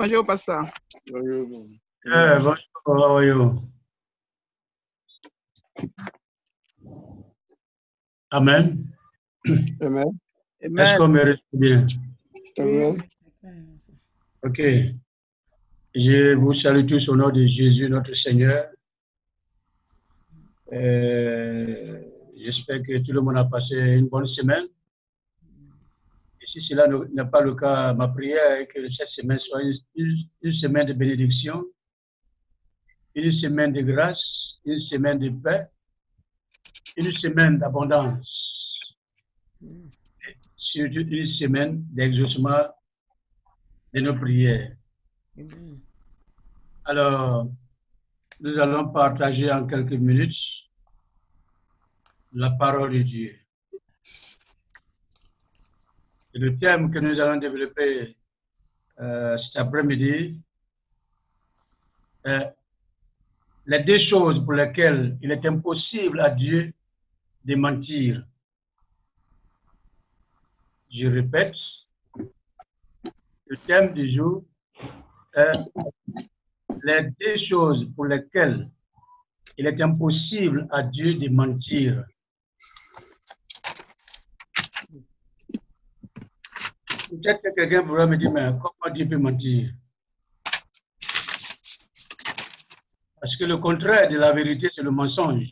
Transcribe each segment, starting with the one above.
Bonjour, pasteur. Bonjour, how are you? Amen. Amen. Est-ce qu'on me reçoit bien? Amen. Ok. Je vous salue tous au nom de Jésus, notre Seigneur. Euh, J'espère que tout le monde a passé une bonne semaine. Si cela ne- n'est pas le cas, ma prière est que cette semaine soit une semaine de bénédiction, une semaine de grâce, une semaine de paix, une semaine d'abondance, surtout une semaine d'exaucement de nos prières. Alors, nous allons partager en quelques minutes la parole de Dieu. Et le thème que nous allons développer euh, cet après-midi est les deux choses pour lesquelles il est impossible à Dieu de mentir. Je répète, le thème du jour est les deux choses pour lesquelles il est impossible à Dieu de mentir. Peut-être que quelqu'un pourra me dire, mais comment Dieu peut mentir Parce que le contraire de la vérité, c'est le mensonge.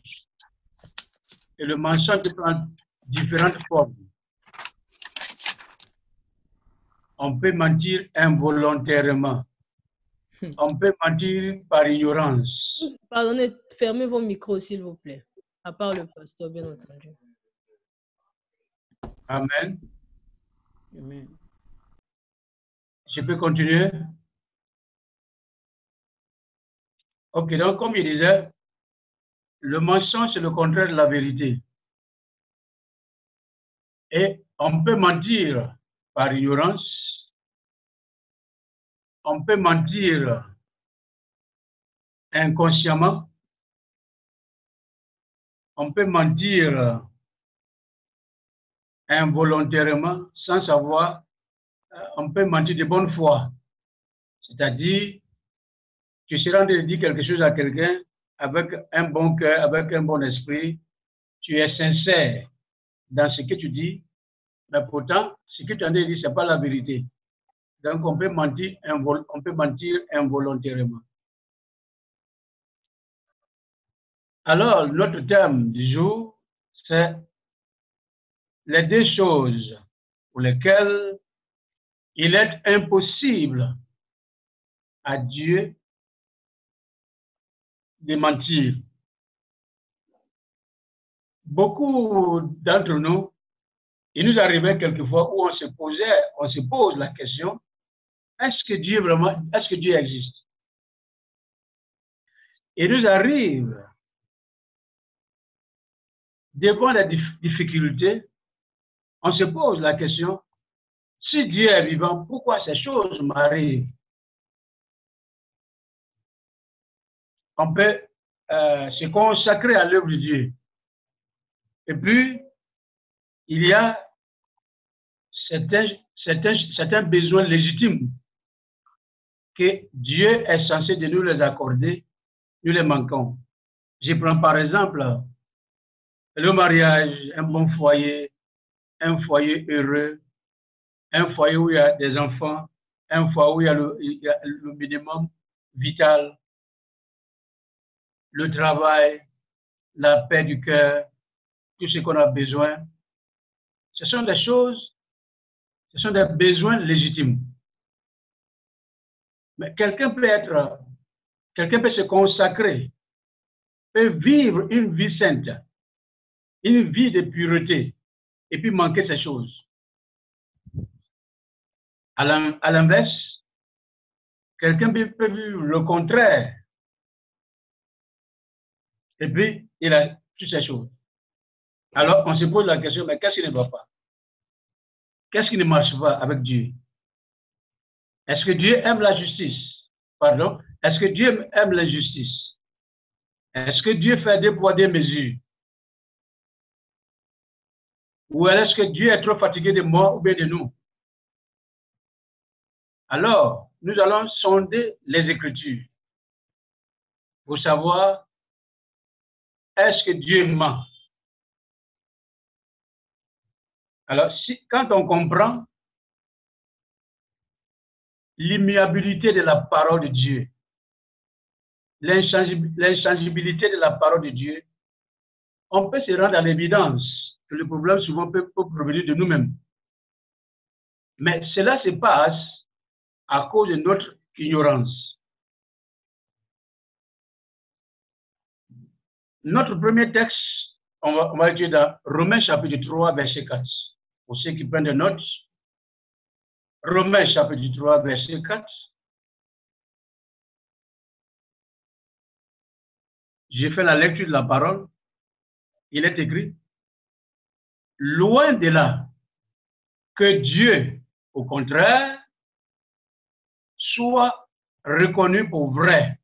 Et le mensonge prendre différentes formes. On peut mentir involontairement. On peut mentir par ignorance. Pardonnez, fermez vos micros, s'il vous plaît. À part le pasteur, bien entendu. Amen. Amen. Je peux continuer. Ok, donc comme je disais, le mensonge, c'est le contraire de la vérité. Et on peut mentir par ignorance, on peut mentir inconsciemment, on peut mentir involontairement sans savoir on peut mentir de bonne foi. C'est-à-dire, tu seras en train de dire quelque chose à quelqu'un avec un bon cœur, avec un bon esprit. Tu es sincère dans ce que tu dis, mais pourtant, ce que tu en train de ce n'est pas la vérité. Donc, on peut mentir, on peut mentir involontairement. Alors, notre thème du jour, c'est les deux choses pour lesquelles il est impossible à Dieu de mentir. Beaucoup d'entre nous, il nous arrivait quelquefois où on se posait, on se pose la question, est-ce que Dieu vraiment, est-ce que Dieu existe? Il nous arrive, devant la dif- difficulté, on se pose la question, si Dieu est vivant, pourquoi ces choses m'arrivent? On peut euh, se consacrer à l'œuvre de Dieu. Et puis, il y a certains, certains, certains besoins légitimes que Dieu est censé de nous les accorder, nous les manquons. Je prends par exemple le mariage, un bon foyer, un foyer heureux, un foyer où il y a des enfants, un foyer où il y a le, minimum vital, le travail, la paix du cœur, tout ce qu'on a besoin. Ce sont des choses, ce sont des besoins légitimes. Mais quelqu'un peut être, quelqu'un peut se consacrer, peut vivre une vie sainte, une vie de pureté, et puis manquer ces choses. À l'in- à l'inverse, quelqu'un peut peut vivre le contraire. Et puis, il a toutes ces choses. Alors, on se pose la question, mais qu'est-ce qui ne va pas? Qu'est-ce qui ne marche pas avec Dieu? Est-ce que Dieu aime la justice? Pardon? Est-ce que Dieu aime la justice? Est-ce que Dieu fait des poids, des mesures? Ou est-ce que Dieu est trop fatigué de moi ou bien de nous? Alors, nous allons sonder les Écritures pour savoir est-ce que Dieu ment. Alors, quand on comprend l'immuabilité de la parole de Dieu, l'inchangibilité de la parole de Dieu, on peut se rendre à l'évidence que le problème souvent peut, provenir de nous-mêmes. Mais cela se passe à cause de notre ignorance. Notre premier texte, on va, on va étudier dans Romains chapitre 3, verset 4. Pour ceux qui prennent des notes, Romains chapitre 3, verset 4. J'ai fait la lecture de la parole. Il est écrit, loin de là que Dieu, au contraire, soit reconnu pour vrai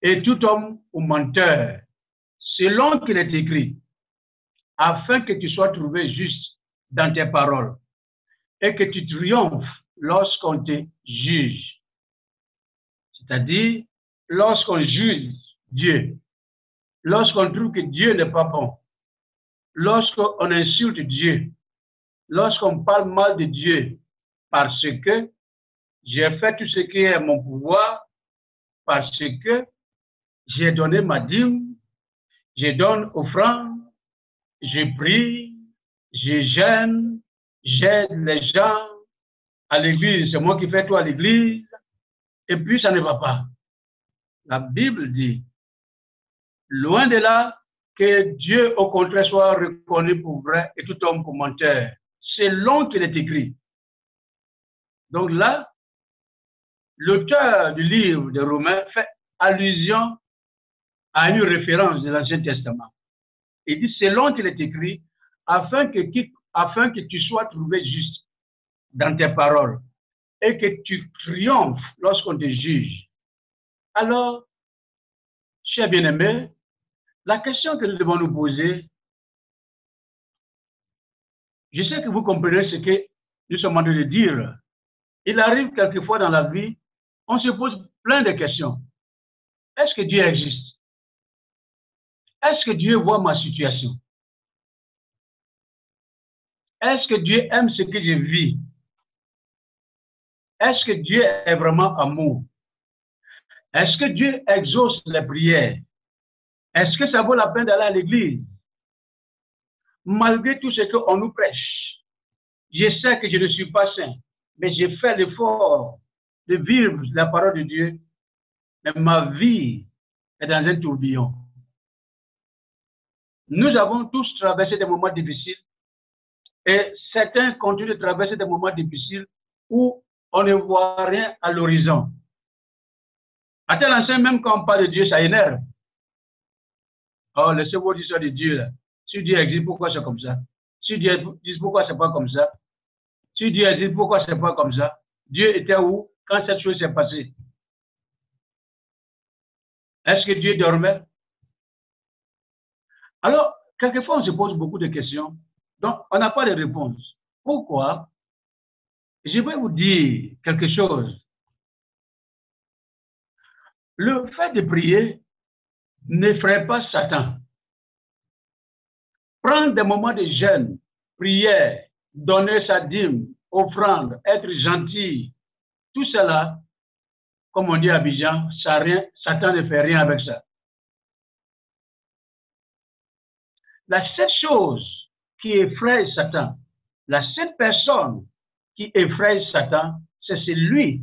et tout homme ou menteur, selon qu'il est écrit, afin que tu sois trouvé juste dans tes paroles et que tu triomphes lorsqu'on te juge. C'est-à-dire, lorsqu'on juge Dieu, lorsqu'on trouve que Dieu n'est pas bon, lorsqu'on insulte Dieu, lorsqu'on parle mal de Dieu, parce que j'ai fait tout ce qui est mon pouvoir, parce que j'ai donné ma dîme, je donne offrande, je prie, je gêne, j'aide les gens à l'église, c'est moi qui fais tout à l'église, et puis ça ne va pas. La Bible dit, loin de là, que Dieu au contraire soit reconnu pour vrai et tout homme pour menteur, selon qu'il est écrit. Donc là, l'auteur du livre de Romains fait allusion à une référence de l'Ancien Testament. Il dit, selon qu'il est écrit, afin que, afin que tu sois trouvé juste dans tes paroles et que tu triomphes lorsqu'on te juge. Alors, chers bien-aimés, la question que nous devons nous poser, je sais que vous comprenez ce que nous sommes en train de dire. Il arrive quelquefois dans la vie, on se pose plein de questions. Est-ce que Dieu existe? Est-ce que Dieu voit ma situation? Est-ce que Dieu aime ce que je vis? Est-ce que Dieu est vraiment amour? Est-ce que Dieu exauce les prières? Est-ce que ça vaut la peine d'aller à l'église? Malgré tout ce qu'on nous prêche, je sais que je ne suis pas saint, mais j'ai fait l'effort de vivre la parole de Dieu, mais ma vie est dans un tourbillon. Nous avons tous traversé des moments difficiles et certains continuent de traverser des moments difficiles où on ne voit rien à l'horizon. À tel enseigne, même quand on parle de Dieu, ça énerve. Oh, laissez-moi dire ça de Dieu. Là. Si Dieu existe, pourquoi c'est comme ça? Si Dieu existe, pourquoi c'est pas comme ça? Si Dieu existe, pourquoi c'est pas comme ça? Dieu était où? Quand cette chose s'est passée? Est-ce que Dieu dormait? Alors, quelquefois, on se pose beaucoup de questions. Donc, on n'a pas de réponse. Pourquoi? Je vais vous dire quelque chose. Le fait de prier n'effraie pas Satan. Prendre des moments de jeûne, prière, donner sa dîme, offrande, être gentil, tout cela, comme on dit à Abidjan, ça Satan ne fait rien avec ça. La seule chose qui effraie Satan, la seule personne qui effraie Satan, c'est celui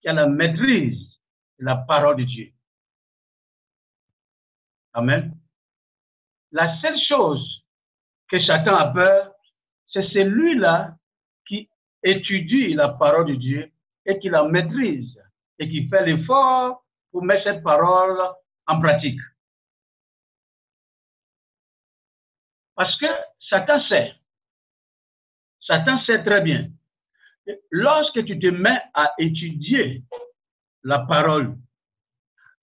qui a la maîtrise de la parole de Dieu. Amen. La seule chose que Satan a peur, c'est celui-là qui étudie la parole de Dieu et qui la maîtrise et qui fait l'effort pour mettre cette parole en pratique. Parce que Satan sait, Satan sait très bien, lorsque tu te mets à étudier la parole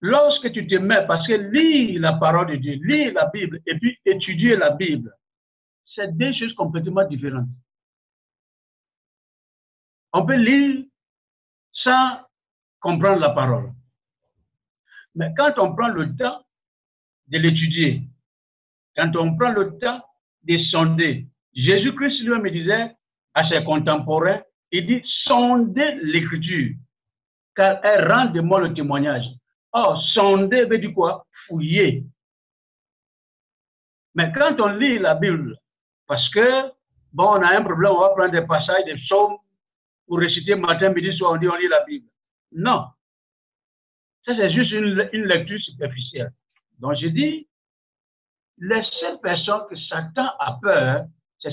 Lorsque tu te mets, parce que lire la parole de Dieu, lire la Bible et puis étudier la Bible, c'est deux choses complètement différentes. On peut lire sans comprendre la parole. Mais quand on prend le temps de l'étudier, quand on prend le temps de sonder, Jésus-Christ lui-même disait à ses contemporains, il dit, sondez l'écriture, car elle rend de moi le témoignage. Or, sonder veut dire quoi? Fouiller. Mais quand on lit la Bible, parce que, bon, on a un problème, on va prendre des passages des psaumes pour réciter matin, midi, soir, on dit on lit la Bible. Non. Ça, c'est juste une, une lecture superficielle. Donc, je dis, les seules personnes que Satan a peur, c'est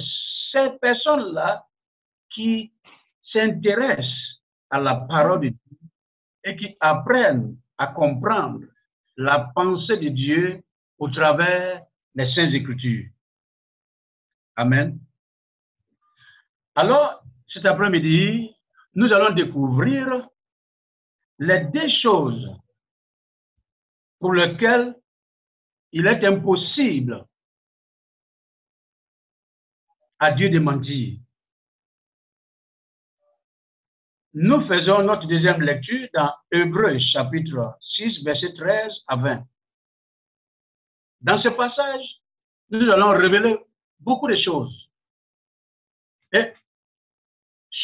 ces personnes-là qui s'intéressent à la parole de Dieu et qui apprennent à comprendre la pensée de Dieu au travers des Saintes Écritures. Amen. Alors, cet après-midi, nous allons découvrir les deux choses pour lesquelles il est impossible à Dieu de mentir. Nous faisons notre deuxième lecture dans Hébreu chapitre 6, verset 13 à 20. Dans ce passage, nous allons révéler beaucoup de choses. Et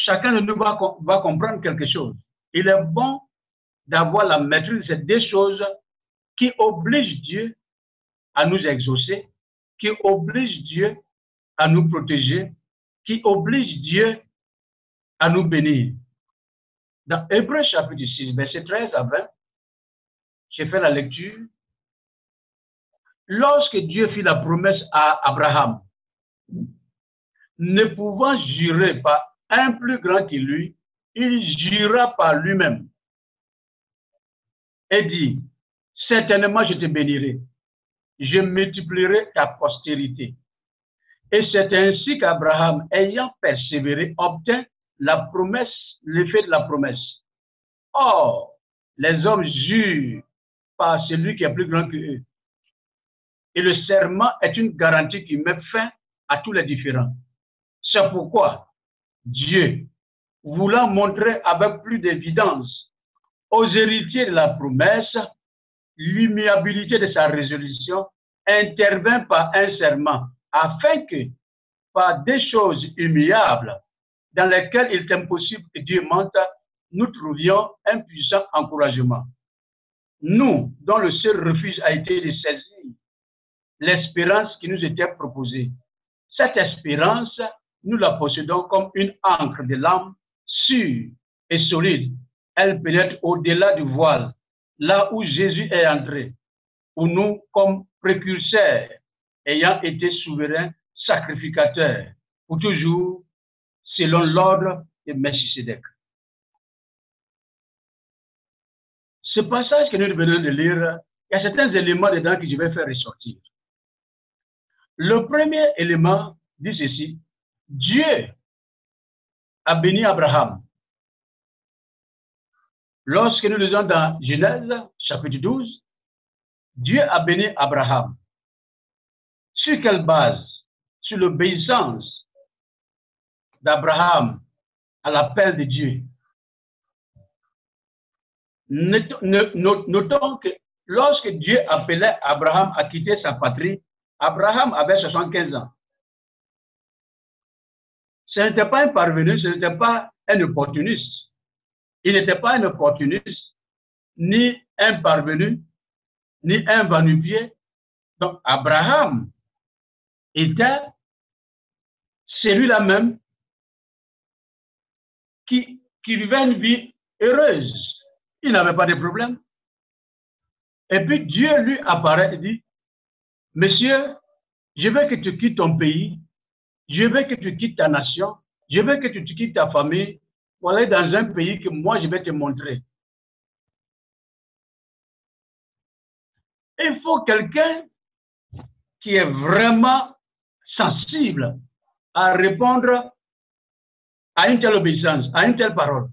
chacun de nous va, comprendre quelque chose. Il est bon d'avoir la maîtrise de ces deux choses qui obligent Dieu à nous exaucer, qui obligent Dieu à nous protéger, qui obligent Dieu à nous bénir. Dans Hébreu chapitre 6, verset 13 à 20, j'ai fait la lecture. Lorsque Dieu fit la promesse à Abraham, ne pouvant jurer par un plus grand que lui, il jura par lui-même et dit, certainement je te bénirai, je multiplierai ta postérité. Et c'est ainsi qu'Abraham, ayant persévéré, obtint la promesse, l'effet de la promesse. Or, les hommes jurent par celui qui est plus grand que eux. Et le serment est une garantie qui met fin à tous les différends. C'est pourquoi Dieu, voulant montrer avec plus d'évidence aux héritiers de la promesse l'immuabilité de sa résolution, intervint par un serment, afin que, par des choses immuables, dans lesquelles il est impossible que Dieu mente, nous trouvions un puissant encouragement. Nous, dont le seul refuge a été de saisir l'espérance qui nous était proposée. Cette espérance, nous la possédons comme une encre de l'âme sûre et solide. Elle pénètre au-delà du voile, là où Jésus est entré, où nous, comme précurseurs, ayant été souverains, sacrificateurs, pour toujours, selon l'ordre de Melchisedec. Ce passage que nous venons de lire, il y a certains éléments dedans que je vais faire ressortir. Le premier élément dit ceci, Dieu a béni Abraham. Lorsque nous lisons dans Genèse, chapitre 12, Dieu a béni Abraham. Sur quelle base? Sur l'obéissance d'Abraham à l'appel de Dieu. Notons que lorsque Dieu appelait Abraham à quitter sa patrie, Abraham avait 75 ans. Ce n'était pas un parvenu, ce n'était pas un opportuniste. Il n'était pas un opportuniste, ni un parvenu, ni un vanupier. Donc, Abraham était celui-là même qui, qui vivait une vie heureuse. Il n'avait pas de problème. Et puis Dieu lui apparaît et dit, Monsieur, je veux que tu quittes ton pays, je veux que tu quittes ta nation, je veux que tu quittes ta famille pour aller dans un pays que moi je vais te montrer. Il faut quelqu'un qui est vraiment sensible à répondre à une telle obéissance, à une telle parole.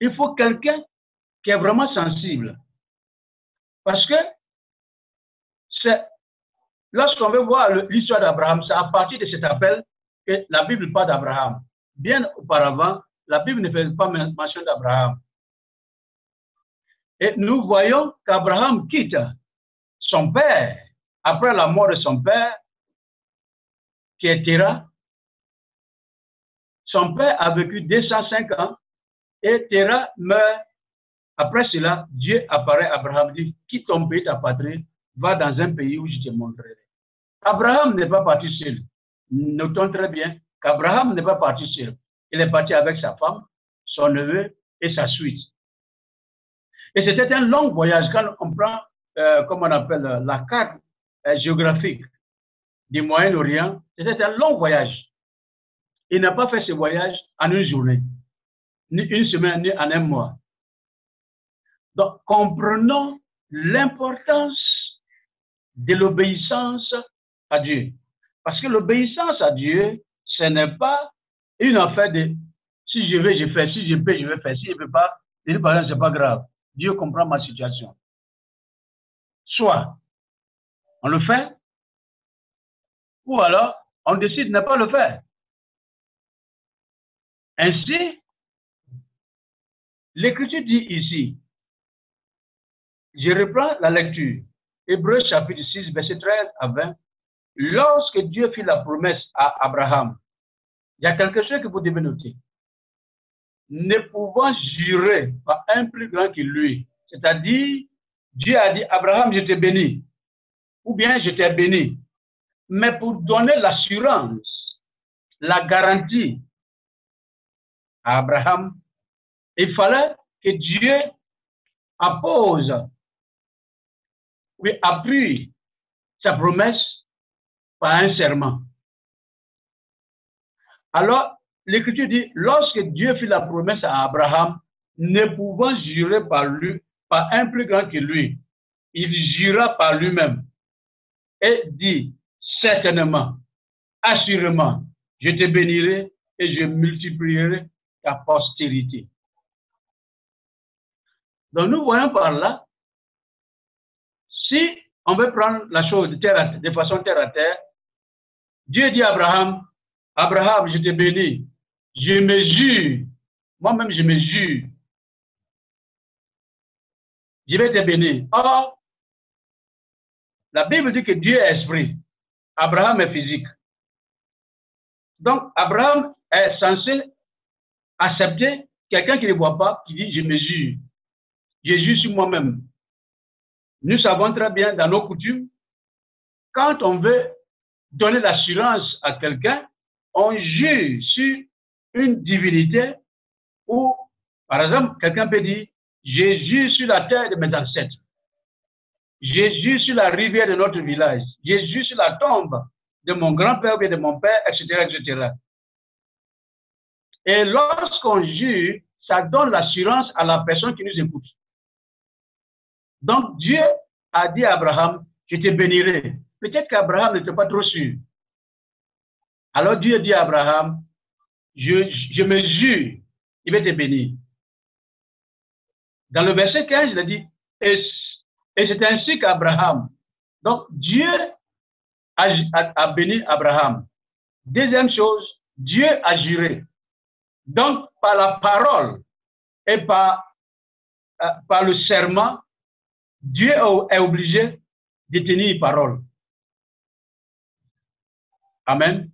Il faut quelqu'un qui est vraiment sensible. Parce que c'est lorsqu'on veut voir l'histoire d'Abraham, c'est à partir de cet appel que la Bible parle d'Abraham. Bien auparavant, la Bible ne fait pas mention d'Abraham. Et nous voyons qu'Abraham quitte son père après la mort de son père, qui est Terah. Son père a vécu 205 ans et Terah meurt. Après cela, Dieu apparaît à Abraham, dit, quitte ton pays, ta patrie, va dans un pays où je te montrerai. Abraham n'est pas parti seul. Notons très bien qu'Abraham n'est pas parti seul. Il est parti avec sa femme, son neveu et sa suite. Et c'était un long voyage. Quand on prend, euh, comme on appelle, la carte euh, géographique du Moyen-Orient, c'était un long voyage. Il n'a pas fait ce voyage en une journée, ni une semaine, ni en un mois. Donc, comprenons l'importance de l'obéissance à Dieu. Parce que l'obéissance à Dieu, ce n'est pas une affaire de si je veux, je fais, si je peux, je vais faire, si je ne peux pas, ce n'est pas grave. Dieu comprend ma situation. Soit on le fait, ou alors on décide de ne pas le faire. Ainsi, l'Écriture dit ici, je reprends la lecture, Hébreu chapitre 6, verset 13 à 20, lorsque Dieu fit la promesse à Abraham, il y a quelque chose que vous devez noter. Ne pouvant jurer par un plus grand que lui, c'est-à-dire, Dieu a dit, Abraham, je te bénis, ou bien je t'ai béni. Mais pour donner l'assurance, la garantie à Abraham, il fallait que Dieu appose, oui, appuie sa promesse par un serment. Alors, l'Écriture dit, lorsque Dieu fit la promesse à Abraham, ne pouvant jurer par lui, par un plus grand que lui, il jura par lui-même et dit, certainement, assurément, je te bénirai et je multiplierai ta postérité. Donc nous voyons par là, si on veut prendre la chose de, de façon terre à terre, Dieu dit à Abraham, Abraham, je te bénis, je me jure, moi-même je me jure, je vais te bénir. Or, la Bible dit que Dieu est esprit. Abraham est physique. Donc, Abraham est censé accepter quelqu'un qui ne voit pas, qui dit, je me jure. Je jure sur moi-même. Nous savons très bien dans nos coutumes, quand on veut donner l'assurance à quelqu'un, on jure sur une divinité ou, par exemple, quelqu'un peut dire, jure sur la terre de mes ancêtres. Jésus sur la rivière de notre village. Jésus sur la tombe de mon grand-père ou de mon père, etc., etc. Et lorsqu'on jure, ça donne l'assurance à la personne qui nous écoute. Donc Dieu a dit à Abraham, je te bénirai. Peut-être qu'Abraham n'était pas trop sûr. Alors Dieu dit à Abraham, je, me jure, il va te bénir. Dans le verset 15, il a dit, et et c'est ainsi qu'Abraham, donc Dieu a, béni Abraham. Deuxième chose, Dieu a juré. Donc, par la parole et par, euh, par le serment, Dieu est obligé de tenir parole. Amen.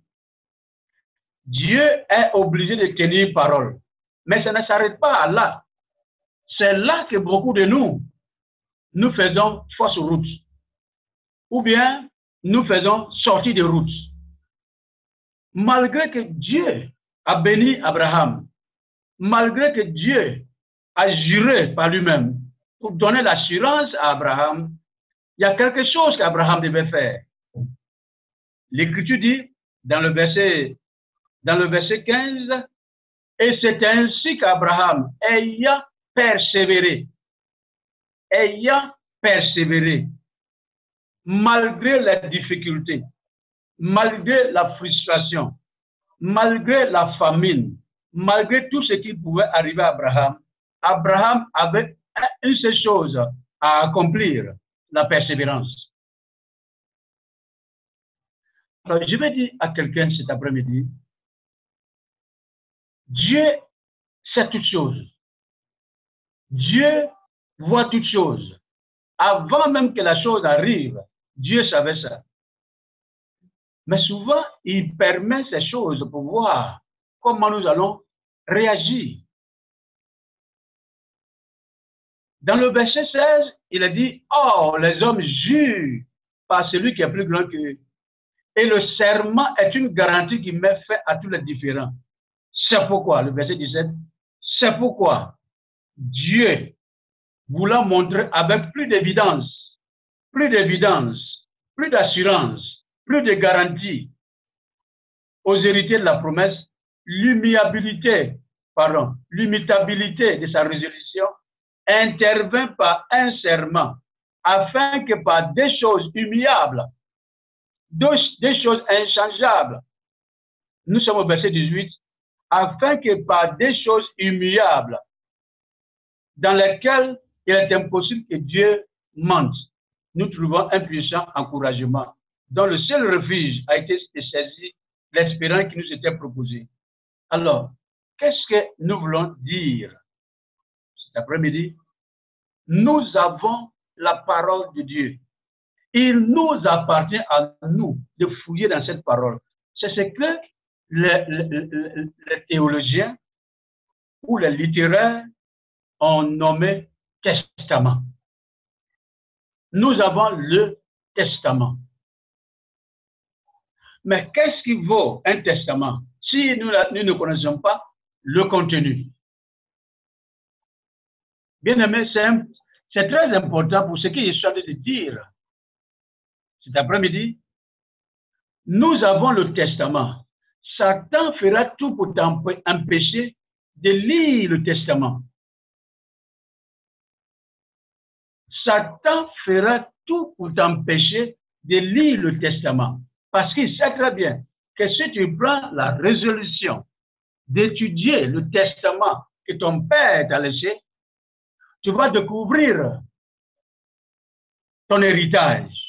Dieu est obligé de tenir parole. Mais ça ne s'arrête pas là. C'est là que beaucoup de nous, nous faisons fausse route. Ou bien nous faisons sortie de route. Malgré que Dieu a béni Abraham, malgré que Dieu a juré par lui-même pour donner l'assurance à Abraham, il y a quelque chose qu'Abraham devait faire. L'Écriture dit dans le verset, dans le verset 15, et c'est ainsi qu'Abraham, ayant persévéré, ayant persévéré, malgré les difficultés, malgré la frustration, malgré la famine, malgré tout ce qui pouvait arriver à Abraham, Abraham avait une seule chose à accomplir, la persévérance. Je vais dire à quelqu'un cet après-midi, Dieu sait toutes choses. Dieu voit toutes choses. Avant même que la chose arrive, Dieu savait ça. Mais souvent, il permet ces choses pour voir comment nous allons réagir? Dans le verset 16, il a dit, Oh, les hommes jurent par celui qui est plus grand qu'eux. Et le serment est une garantie qui met fait à tous les différents. C'est pourquoi, le verset 17, c'est pourquoi Dieu, voulant montrer avec plus d'évidence, plus d'évidence, plus d'assurance, plus de garantie aux héritiers de la promesse, l'humiliabilité, pardon, l'imitabilité de sa résolution intervint par un serment, afin que par des choses humiliables, des choses inchangeables, nous sommes au verset 18, afin que par des choses humiliables, dans lesquelles il est impossible que Dieu mente, nous trouvons un puissant encouragement, dont le seul refuge a été de saisir l'espérance qui nous était proposée. Alors, qu'est-ce que nous voulons dire cet après-midi? Nous avons la parole de Dieu. Il nous appartient à nous de fouiller dans cette parole. C'est ce que les, théologiens ou les littéraires ont nommé testament. Nous avons le testament. Mais qu'est-ce qui vaut un testament? Si nous, nous, ne connaissons pas le contenu Bien aimé, c'est très important pour ce que je suis en train de dire cet après-midi. Nous avons le testament. Satan fera tout pour t'empêcher de lire le testament. Satan fera tout pour t'empêcher de lire le testament. Parce qu'il sait très bien que si tu prends la résolution d'étudier le testament que ton père t'a laissé, tu vas découvrir ton héritage.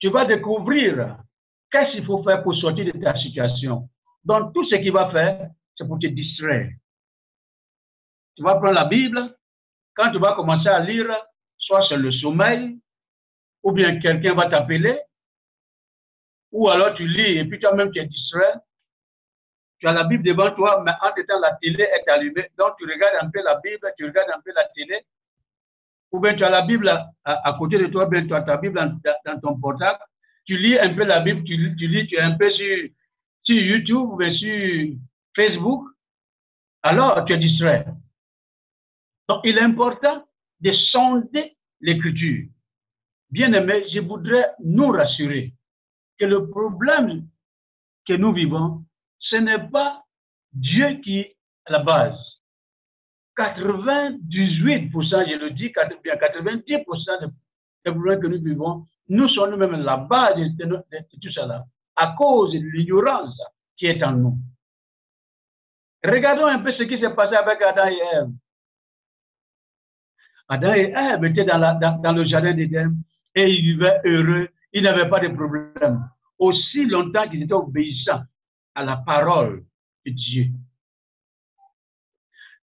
Tu vas découvrir qu'est-ce qu'il faut faire pour sortir de ta situation. Donc, tout ce qu'il va faire, c'est pour te distraire. Tu vas prendre la Bible, quand tu vas commencer à lire, soit c'est le sommeil, ou bien quelqu'un va t'appeler, ou alors tu lis et puis toi-même tu es distrait. Tu as la Bible devant toi, mais en temps la télé est allumée. Donc tu regardes un peu la Bible, tu regardes un peu la télé. Ou bien tu as la Bible à, côté de toi, bien tu as ta Bible dans, ton portable. Tu lis un peu la Bible, tu, lis, tu es un peu sur, sur YouTube ou bien sur Facebook. Alors tu es distrait. Donc il est important de sonder l'écriture. Bien aimé, je voudrais nous rassurer que le problème que nous vivons, ce n'est pas Dieu qui est la base. 98%, je le dis, 90% des problèmes que nous vivons, nous sommes nous-mêmes la base de, tout cela, à cause de l'ignorance qui est en nous. Regardons un peu ce qui s'est passé avec Adam et Ève. Adam et Ève étaient dans, dans le jardin d'Éden et ils vivaient heureux, ils n'avaient pas de problème. Aussi longtemps qu'ils étaient obéissants à la parole de Dieu.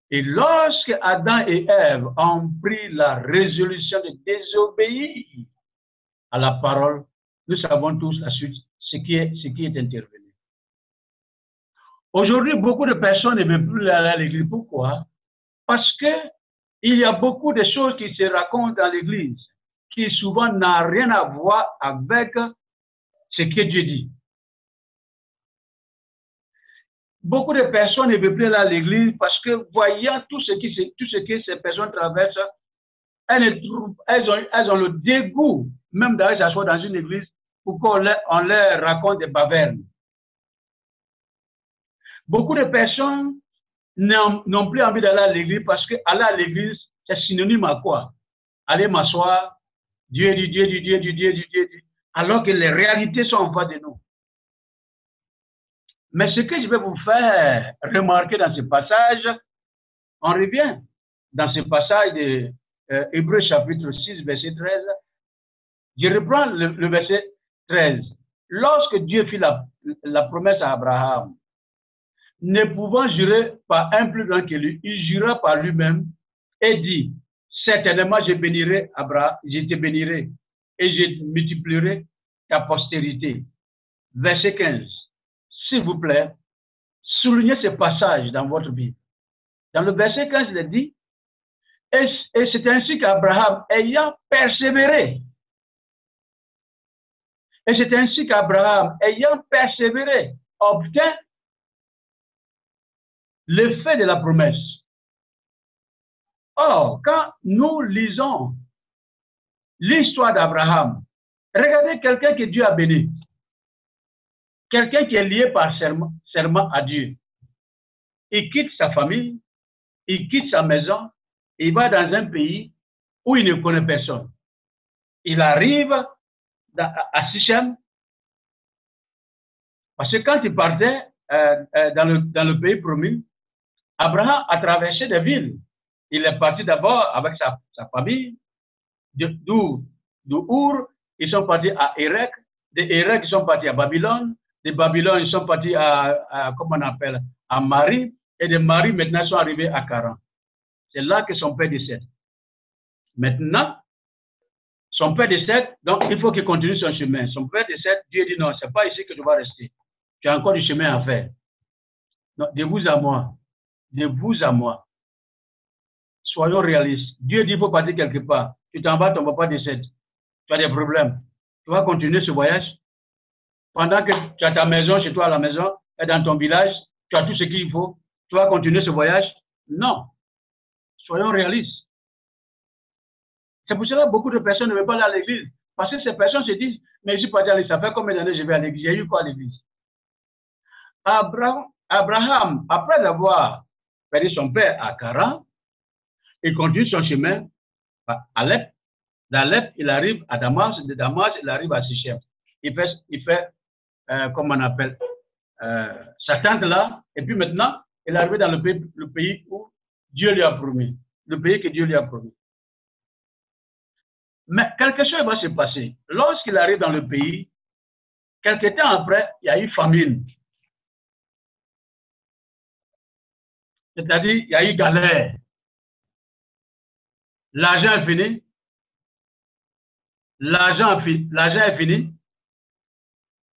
Et lorsque Adam et Ève ont pris la résolution de désobéir à la parole, nous savons tous la suite, ce qui est, ce qui est intervenu. Aujourd'hui, beaucoup de personnes ne veulent plus aller à l'église. Pourquoi? Parce que il y a beaucoup de choses qui se racontent dans l'église qui souvent n'a rien à voir avec ce que Dieu dit. Beaucoup de personnes ne veulent plus aller à l'église parce que voyant tout ce, que ces personnes traversent, elles, ont, le dégoût même d'aller s'asseoir dans une église pour qu'on leur, on leur raconte des bavernes. Beaucoup de personnes n'ont plus envie d'aller à l'église parce que aller à l'église, c'est synonyme à quoi? Aller m'asseoir, Dieu Dieu Dieu dit, Dieu dit, Dieu dit, alors que les réalités sont en face de nous. Mais ce que je vais vous faire remarquer dans ce passage, on revient dans ce passage de euh, Hébreu chapitre 6, verset 13. Je reprends le, verset 13. Lorsque Dieu fit la, la promesse à Abraham, ne pouvant jurer par un plus grand que lui, il jura par lui-même et dit, certainement je bénirai Abraham, je te bénirai et je multiplierai ta postérité. Verset 15. S'il vous plaît, soulignez ce passage dans votre Bible. Dans le verset 15, il est dit, et, c'est ainsi qu'Abraham, ayant persévéré, et c'est ainsi qu'Abraham, ayant persévéré, obtint l'effet de la promesse. Or, quand nous lisons l'histoire d'Abraham, regardez quelqu'un que Dieu a béni. Quelqu'un qui est lié par serment, à Dieu. Il quitte sa famille, il quitte sa maison, il va dans un pays où il ne connaît personne. Il arrive à Sichem, parce que quand il partait euh, euh, dans, le, dans le pays promis, Abraham a traversé des villes. Il est parti d'abord avec sa, sa famille, d'où Our, ils sont partis à Érec, de Érec, ils sont partis à Babylone, de Babylone, ils sont partis à, comment on appelle, à Marie, et de Marie, maintenant, ils sont arrivés à Caran. C'est là que son père décède. Maintenant, son père décède, donc il faut qu'il continue son chemin. Son père décède, Dieu dit non, c'est pas ici que tu vas rester. Tu as encore du chemin à faire. de vous à moi, de vous à moi. Soyons réalistes. Dieu dit qu'il faut partir quelque part. Tu t'en vas, ton papa décède. Tu as des problèmes. Tu vas continuer ce voyage? Pendant que tu as ta maison chez toi à la maison et dans ton village, tu as tout ce qu'il faut. Tu vas continuer ce voyage. Non. Soyons réalistes. C'est pour cela que beaucoup de personnes ne veulent pas aller à l'église. Parce que ces personnes se disent, mais je suis pas allé, ça fait combien d'années je vais à l'église? J'ai eu quoi à l'église? Abraham, Abraham, après avoir perdu son père à Caran, il continue son chemin à Alep. D'Alep, il arrive à Damas. De Damas, il arrive à Sichem. Il fait euh, comme on appelle, euh, sa tente là. Et puis maintenant, il est arrivé dans le pays, où Dieu lui a promis. Le pays que Dieu lui a promis. Mais quelque chose va se passer. Lorsqu'il arrive dans le pays, quelque temps après, il y a eu famine. C'est-à-dire, il y a eu galère. L'argent est fini. L'argent est fini.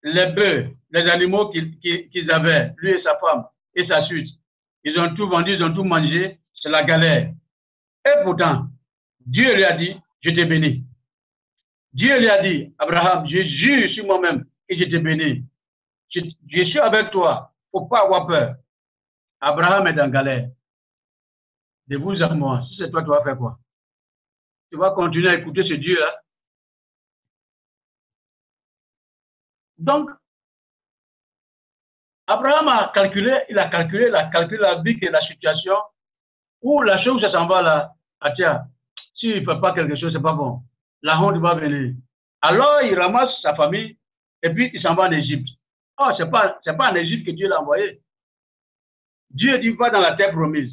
Les bœufs, les animaux qu'ils avaient, lui et sa femme et sa suite, ils ont tout vendu, ils ont tout mangé. C'est la galère. Et pourtant, Dieu lui a dit, je te bénis. Dieu lui a dit, Abraham, je jure sur moi-même et je te bénis. Je, suis avec toi. Faut pas avoir peur. Abraham est en galère. De vous à moi, si c'est toi, tu vas faire quoi? Tu vas continuer à écouter ce Dieu-là Donc, Abraham a calculé, il a calculé, il a calculé la vie et la situation où la chose, s'en va là. Ah tiens, s'il ne fait pas quelque chose, c'est pas bon la honte va venir. Alors, il ramasse sa famille et puis il s'en va en Égypte. Oh, ce n'est pas, pas en Égypte que Dieu l'a envoyé. Dieu dit va dans la terre promise.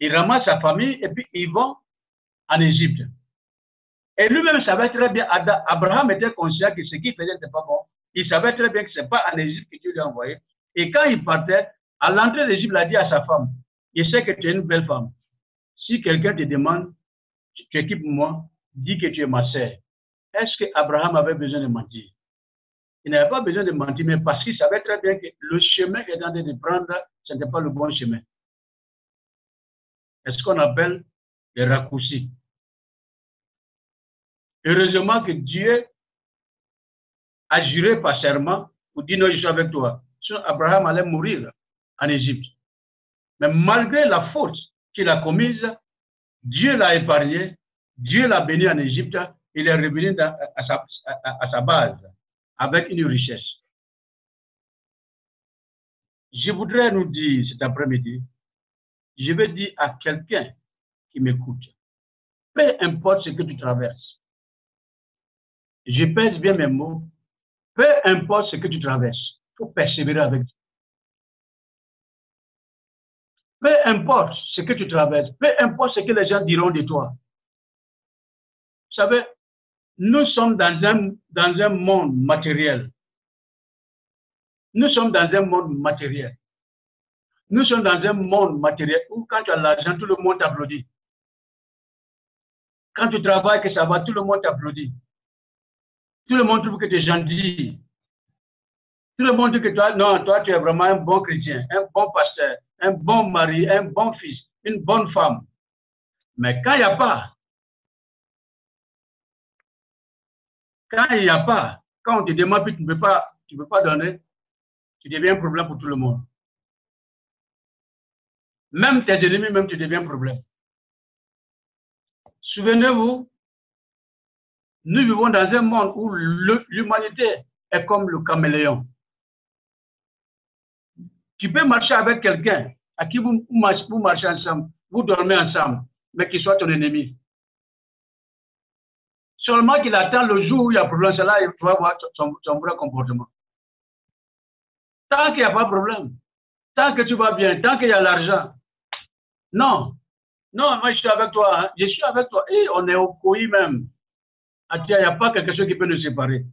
Il ramasse sa famille et puis ils vont en Égypte. Et lui-même savait très bien, Abraham était conscient que ce qu'il faisait n'était pas bon. Il savait très bien que ce n'est pas en Égypte que Dieu l'a envoyé. Et quand il partait, à l'entrée d'Égypte, il a dit à sa femme, je sais que tu es une belle femme. Si quelqu'un te demande, tu équipes moi, dis que tu es ma sœur. Est-ce que Abraham avait besoin de mentir? Il n'avait pas besoin de mentir, mais parce qu'il savait très bien que le chemin qu'il était en train de prendre, ce n'était pas le bon chemin. C'est ce qu'on appelle les raccourcis. Heureusement que Dieu a juré par serment pour dire non, je suis avec toi. Abraham allait mourir en Égypte. Mais malgré la faute qu'il a commise, Dieu l'a épargné Dieu l'a béni en Égypte, il est revenu à, sa, base avec une richesse. Je voudrais nous dire cet après-midi, je vais dire à quelqu'un qui m'écoute, peu importe ce que tu traverses, je pèse bien mes mots, peu importe ce que tu traverses, il faut persévérer avec Dieu. Peu importe ce que tu traverses, peu importe ce que les gens diront de toi, vous savez, nous sommes dans un, dans un monde matériel. Nous sommes dans un monde matériel. Nous sommes dans un monde matériel où quand tu as l'argent, tout le monde t'applaudit. Quand tu travailles, que ça va, tout le monde t'applaudit. Tout le monde trouve que tu es gentil. Tout le monde dit que toi, non, toi, tu es vraiment un bon chrétien, un bon pasteur, un bon mari, un bon fils, une bonne femme. Mais quand il n'y a pas, quand il n'y a pas, quand on te demande tu ne peux pas, tu peux pas donner, tu deviens un problème pour tout le monde. Même tes ennemis, même tu deviens un problème. Souvenez-vous, nous vivons dans un monde où l'humanité est comme le caméléon. Tu peux marcher avec quelqu'un à qui vous, marchez ensemble, vous dormez ensemble, mais qui soit ton ennemi. Seulement qu'il attend le jour où il y a problème, c'est là il va voir son, son vrai comportement. Tant qu'il n'y a pas de problème, tant que tu vas bien, tant qu'il y a l'argent, non. Non, moi je suis avec toi, hein. je suis avec toi. Et on est au coï même. Ah, il n'y a pas quelque chose qui peut nous séparer.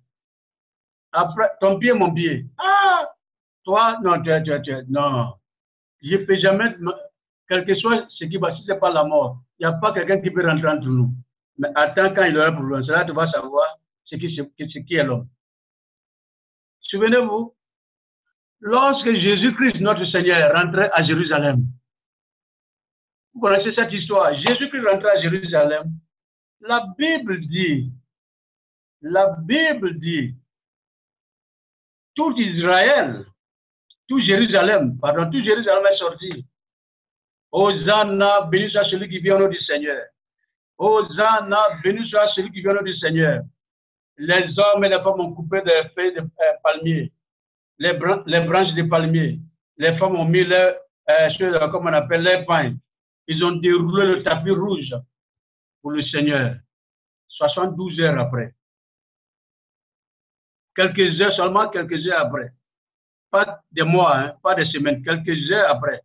Après, ton pied, mon pied. Ah, toi, non, tu, tu, tu, non. Je ne peux jamais, quel que soit ce qui va, si ce n'est pas la mort, il n'y a pas quelqu'un qui peut rentrer entre nous. Mais attends quand il aura un problème, c'est là tu vas savoir ce qui, ce qui est l'homme. Souvenez-vous, lorsque Jésus-Christ, notre Seigneur, rentrait à Jérusalem, vous connaissez cette histoire, Jésus-Christ rentrait à Jérusalem, la Bible dit, la Bible dit, tout Israël, tout Jérusalem, pardon, tout Jérusalem est sorti. Hosanna, béni soit celui qui vient au nom du Seigneur. Hosanna, béni soit celui qui vient au nom du Seigneur. Les hommes et les femmes ont coupé des feuilles de euh, palmiers, les, branches de palmiers. Les femmes ont mis les, euh, comme on appelle les pains. Ils ont déroulé le tapis rouge pour le Seigneur. 72 heures après. Quelques heures seulement, quelques heures après. Pas des mois, hein, pas des semaines, quelques heures après.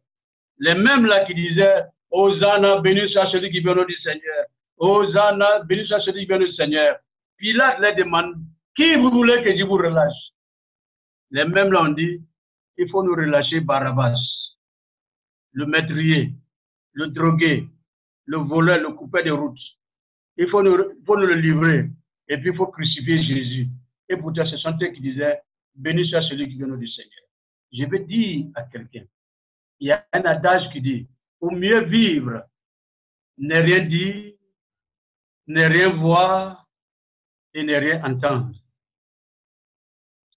Les mêmes là qui disaient Hosanna, béni soit celui qui vient du Seigneur. Hosanna, béni soit celui qui vient du Seigneur. Pilate les demande Qui vous voulez que je vous relâche? Les mêmes là ont dit Il faut nous relâcher Barabbas, le maîtrier, le drogué, le voleur, le coupeur de route. Il faut nous, faut nous le livrer. Et puis il faut crucifier Jésus. Et pourtant, ce sont eux qui disaient Béni soit celui qui vient du Seigneur. Je vais dire à quelqu'un il y a un adage qui dit Pour mieux vivre, ne rien dire, ne rien voir et ne rien entendre.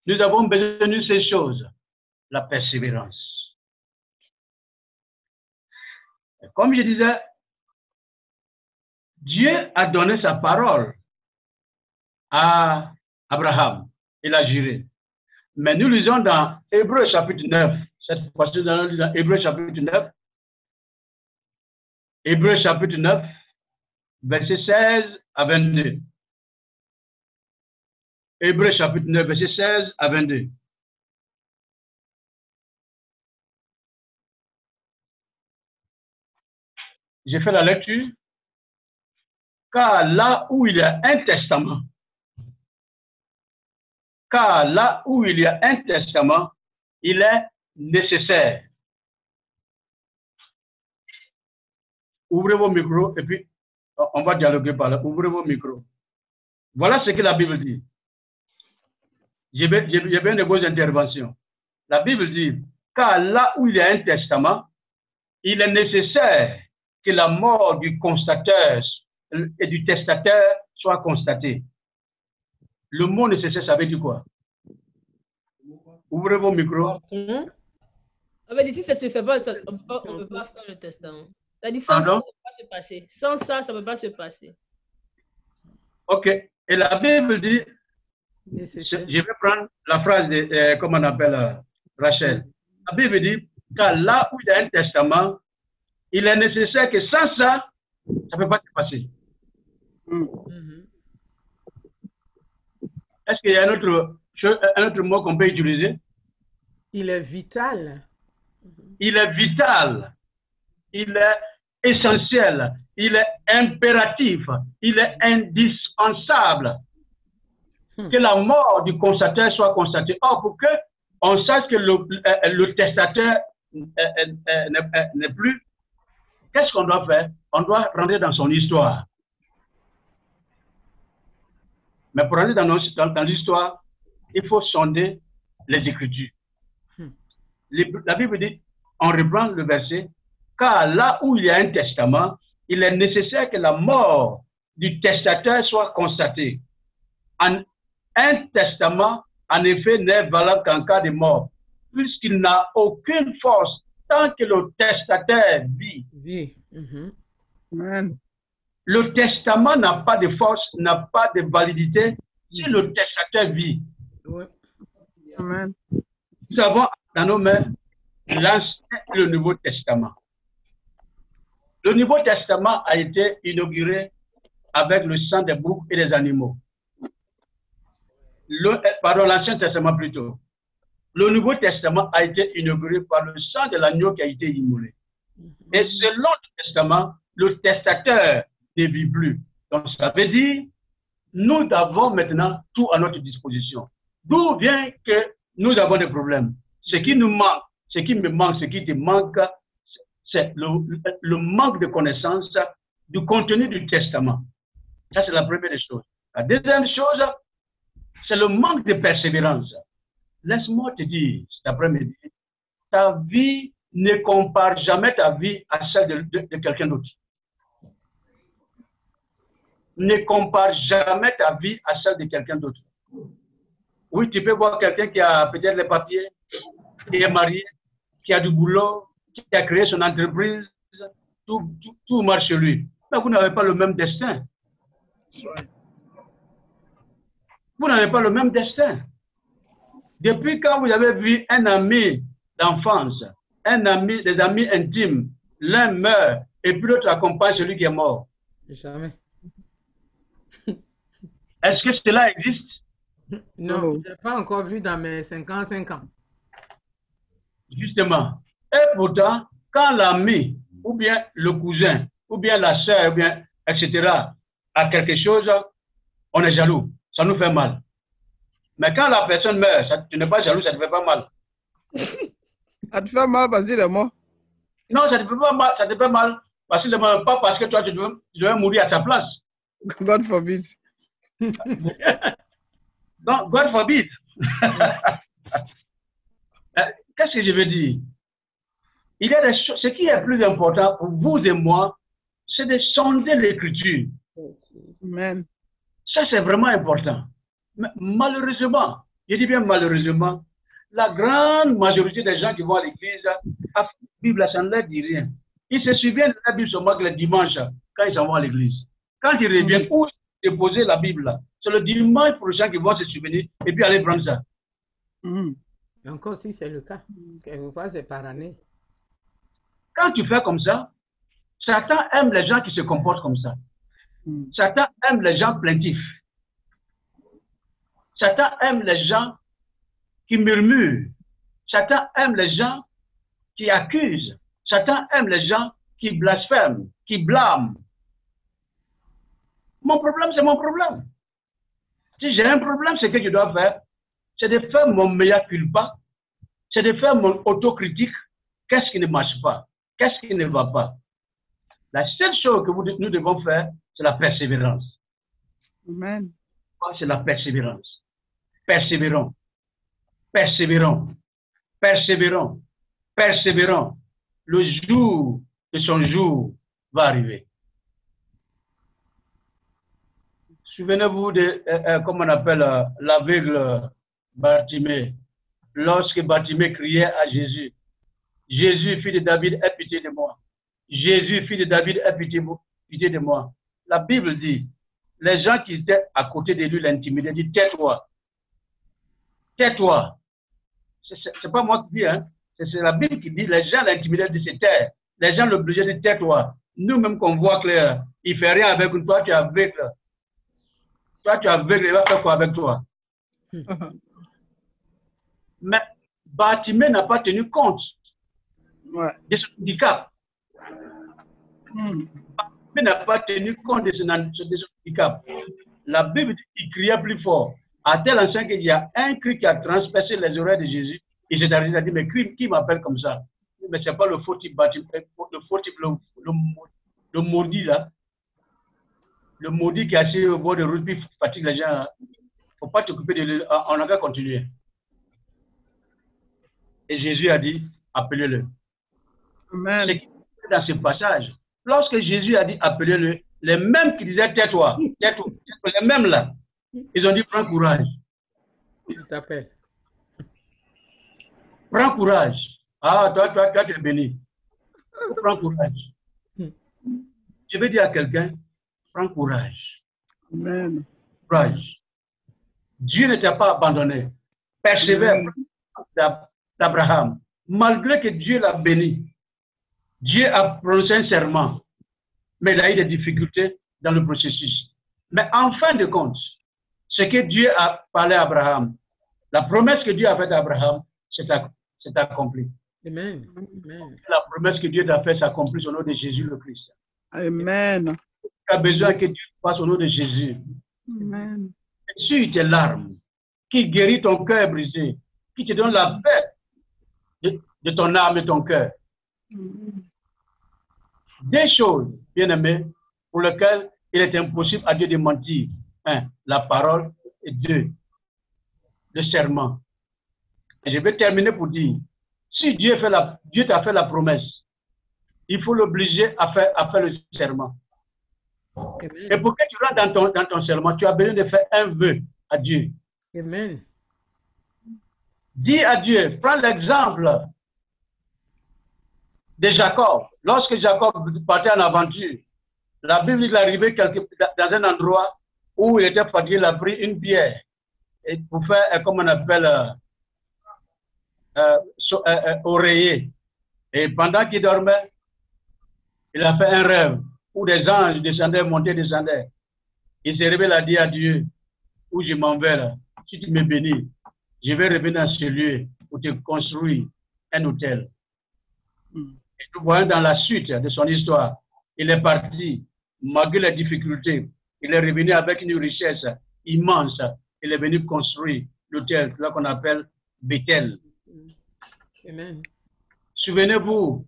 Nous avons besoin de ces choses, la persévérance. Comme je disais, Dieu a donné sa parole à Abraham. Il a juré. Mais nous lisons dans Hébreu chapitre 9, cette fois-ci dans Hébreu chapitre 9, Hébreu chapitre 9, verset 16 à 22. Hébreu chapitre 9, verset 16 à 22. J'ai fait la lecture. Car là où il y a un testament, car là où il y a un testament, il est nécessaire. Ouvrez vos micros et puis on va dialoguer par là. Ouvrez vos micros. Voilà ce que la Bible dit. J'ai bien de vos interventions. La Bible dit, car là où il y a un testament, il est nécessaire que la mort du constateur et du testateur soit constatée. Le mot nécessaire, ça veut dire quoi? Ouvrez vos micros. Ah ben, ici, ça ne se fait pas, on ne peut, pas faire le testament. Ça dit sans ça, ça ne peut pas se passer. Sans ça, ça ne peut pas se passer. Ok. Et la Bible dit, je, vais prendre la phrase de, euh, comment on appelle euh, Rachel. La Bible dit, car là où il y a un testament, il est nécessaire que sans ça, ça ne peut pas se passer. Mm-hmm. Est-ce qu'il y a un autre, un autre mot qu'on peut utiliser? Il est vital. Il est vital. Il est essentiel. Il est impératif. Il est indispensable hmm. que la mort du constateur soit constatée. Or, pour que on sache que le, le, testateur n'est plus, qu'est-ce qu'on doit faire? On doit rentrer dans son histoire. Mais pour rentrer dans, dans, l'histoire, il faut sonder les Écritures. Hmm. la Bible dit, on reprend le verset, car là où il y a un testament, il est nécessaire que la mort du testateur soit constatée. un testament, en effet, n'est valable qu'en cas de mort, puisqu'il n'a aucune force tant que le testateur vit. Mhm. Le testament n'a pas de force, n'a pas de validité si le testateur vit. Nous avons dans nos mains l'Ancien et le Nouveau Testament. Le Nouveau Testament a été inauguré avec le sang des boucs et des animaux. Le, pardon, l'Ancien Testament plutôt. Le Nouveau Testament a été inauguré par le sang de l'agneau qui a été immolé. Et selon le Testament, le testateur ne vit plus. Donc ça veut dire, nous avons maintenant tout à notre disposition. D'où vient que nous avons des problèmes? Ce qui nous manque, ce qui me manque, ce qui te manque, c'est le, manque de connaissance du contenu du testament. Ça, c'est la première des choses. La deuxième chose, c'est le manque de persévérance. Laisse-moi te dire cet après-midi, ta vie ne compare jamais ta vie à celle de, quelqu'un d'autre. Ne compare jamais ta vie à celle de quelqu'un d'autre. Oui, tu peux voir quelqu'un qui a peut-être les papiers, qui est marié, qui a du boulot, qui a créé son entreprise, tout, marche chez lui. Mais vous n'avez pas le même destin. Vous n'avez pas le même destin. Depuis quand vous avez vu un ami d'enfance, un ami, des amis intimes, l'un meurt et puis l'autre accompagne celui qui est mort? Est-ce que cela existe? Non, je n'ai pas encore vu dans mes 55 ans. Justement. Et pourtant, quand l'ami, ou bien le cousin, ou bien la soeur, ou bien, etc., a quelque chose, on est jaloux. Ça nous fait mal. Mais quand la personne meurt, ça, tu n'es pas jaloux, ça ne te fait pas mal. ça te fait mal parce qu'il est mort Non, ça ne te fait pas mal, ça te fait mal parce qu'il est mort, pas parce que toi, tu devais, mourir à ta place. God forbid. non, God forbid. Euh, qu'est-ce que je veux dire? Il y a des choses, ce qui est plus important pour vous et moi, c'est de sonder l'écriture. Amen. Ça, c'est vraiment important. Mais malheureusement, je dis bien malheureusement, la grande majorité des gens qui vont à l'église, la Bible, ça ne leur dit rien. Ils se souviennent de la Bible seulement le dimanche, quand ils s'en vont à l'église. Quand ils reviennent, où déposer la Bible C'est le dimanche prochain qu'ils vont se souvenir et puis aller prendre ça. Mm. Encore si c'est le cas, quelquefois c'est par année. Quand tu fais comme ça, Satan aime les gens qui se comportent comme ça. Mm. Satan aime les gens plaintifs. Satan aime les gens qui murmurent. Satan aime les gens qui accusent. Satan aime les gens qui blasphèment, qui blâment. Mon problème, c'est mon problème. Si j'ai un problème, ce que je dois faire, c'est de faire mon meilleur culpa, c'est de faire mon autocritique. Qu'est-ce qui ne marche pas? Qu'est-ce qui ne va pas? La seule chose que nous devons faire, c'est la persévérance. Amen. C'est la persévérance. Persévérons. Persévérons. Persévérons. Persévérons. Le jour de son jour va arriver. Souvenez-vous de, euh, euh, comment on appelle, euh, l'aveugle Bartimée. Lorsque Bartimée criait à Jésus, Jésus, fils de David, aie pitié de moi. Jésus, fils de David, aie pitié, de moi. La Bible dit, les gens qui étaient à côté de lui l'intimidaient, dit, tais-toi, tais-toi. C'est pas moi qui dis, hein. C'est la Bible qui dit, les gens l'intimidaient de se taire. Les gens l'obligeaient de tais-toi. Nous-mêmes qu'on voit clair, il fait rien avec toi, tu es aveugle. Toi, tu es aveugle, il va faire quoi avec toi? Mais Batimé n'a pas tenu compte de son handicap. Hmm. Batimé n'a pas tenu compte de son, de son handicap. La Bible dit qu'il criait plus fort à tel enseigne qu'il y a un cri qui a transpercé les oreilles de Jésus. Et s'est arrêté, il a dit, mais qui, qui m'appelle comme ça? Mais c'est pas le faux type le faux type, le, le, le maudit là. Le maudit qui est assis au bord de route, puis fatigue les gens. faut pas t'occuper de lui. On n'a qu'à continuer. Et Jésus a dit, appelez-le. C'est dans ce passage. Lorsque Jésus a dit appelez-le, les mêmes qui disaient tais-toi, tais-toi, tais-toi, les mêmes là, ils ont dit prends courage, Il t'appelle. prends courage. Ah, toi, toi, toi, tu es béni. Prends courage. Je vais dire à quelqu'un, prends courage, Amen. courage. Dieu ne t'a pas abandonné. Persévère d'Ab- d'Abraham. Malgré que Dieu l'a béni, Dieu a prononcé un serment, mais il a eu des difficultés dans le processus. Mais en fin de compte, ce que Dieu a parlé à Abraham, la promesse que Dieu a faite à Abraham, c'est ac- c'est accompli. Amen. Amen. La promesse que Dieu t'a faite s'accomplit au nom de Jésus le Christ. Amen. Tu as besoin que Dieu fasse au nom de Jésus. Amen. sur tes larmes, qui guérit ton cœur brisé, qui te donne la paix de, de ton âme et ton cœur. Des choses, bien aimés, pour lesquelles il est impossible à Dieu de mentir. Un, la parole et deux, le serment. Et je vais terminer pour dire, si Dieu fait la, Dieu t'a fait la promesse, il faut l'obliger à faire, à faire le serment. Et pour que tu rentres dans ton, dans ton serment, tu as besoin de faire un vœu à Dieu. Amen. Dis à Dieu, prends l'exemple de Jacob. Lorsque Jacob partait en aventure, la Bible est arrivé quelque- dans un endroit où il était fatigué, il a pris une pierre et pour faire, euh, comme on appelle, euh, euh, so- euh, euh, oreiller. Et pendant qu'il dormait, il a fait un rêve où des anges descendaient, montaient, descendaient. Il réveillé, il a dit à Dieu, où je m'en vais là, si tu me bénis, je vais revenir dans ce lieu pour te construire un hôtel. Mm. Et nous voyons dans la suite de son histoire, il est parti, malgré les difficultés, il est revenu avec une richesse immense. Il est venu construire l'hôtel, là qu'on appelle Bethel. Amen. Souvenez-vous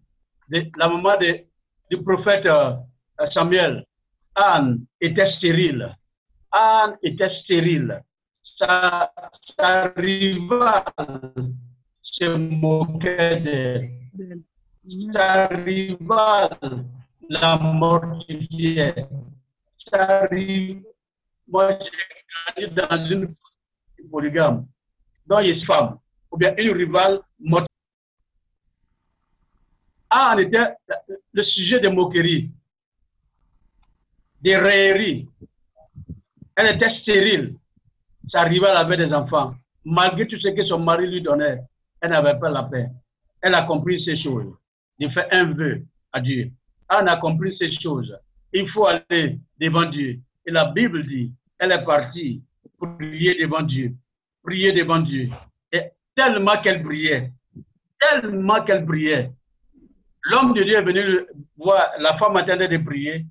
de la maman de- du prophète euh, Samuel. Anne était stérile. Anne était stérile. Sa, sa rivale se moquait d'elle. Sa rivale la mortifiait. Sa moi j'ai grandi dans une polygame, dont il femme, ou bien une rivale mortifiée. Anne était le sujet de moqueries, des railleries. Elle était stérile. Sa rivale avait des enfants. Malgré tout ce que son mari lui donnait, elle n'avait pas la paix. Elle a compris ces choses. Il fait un vœu à Dieu. Anne a compris ces choses. Il faut aller devant Dieu. Et la Bible dit, elle est partie pour prier devant Dieu. Prier devant Dieu. Et tellement qu'elle priait, tellement qu'elle priait, L'homme de Dieu est venu voir la femme en train de prier.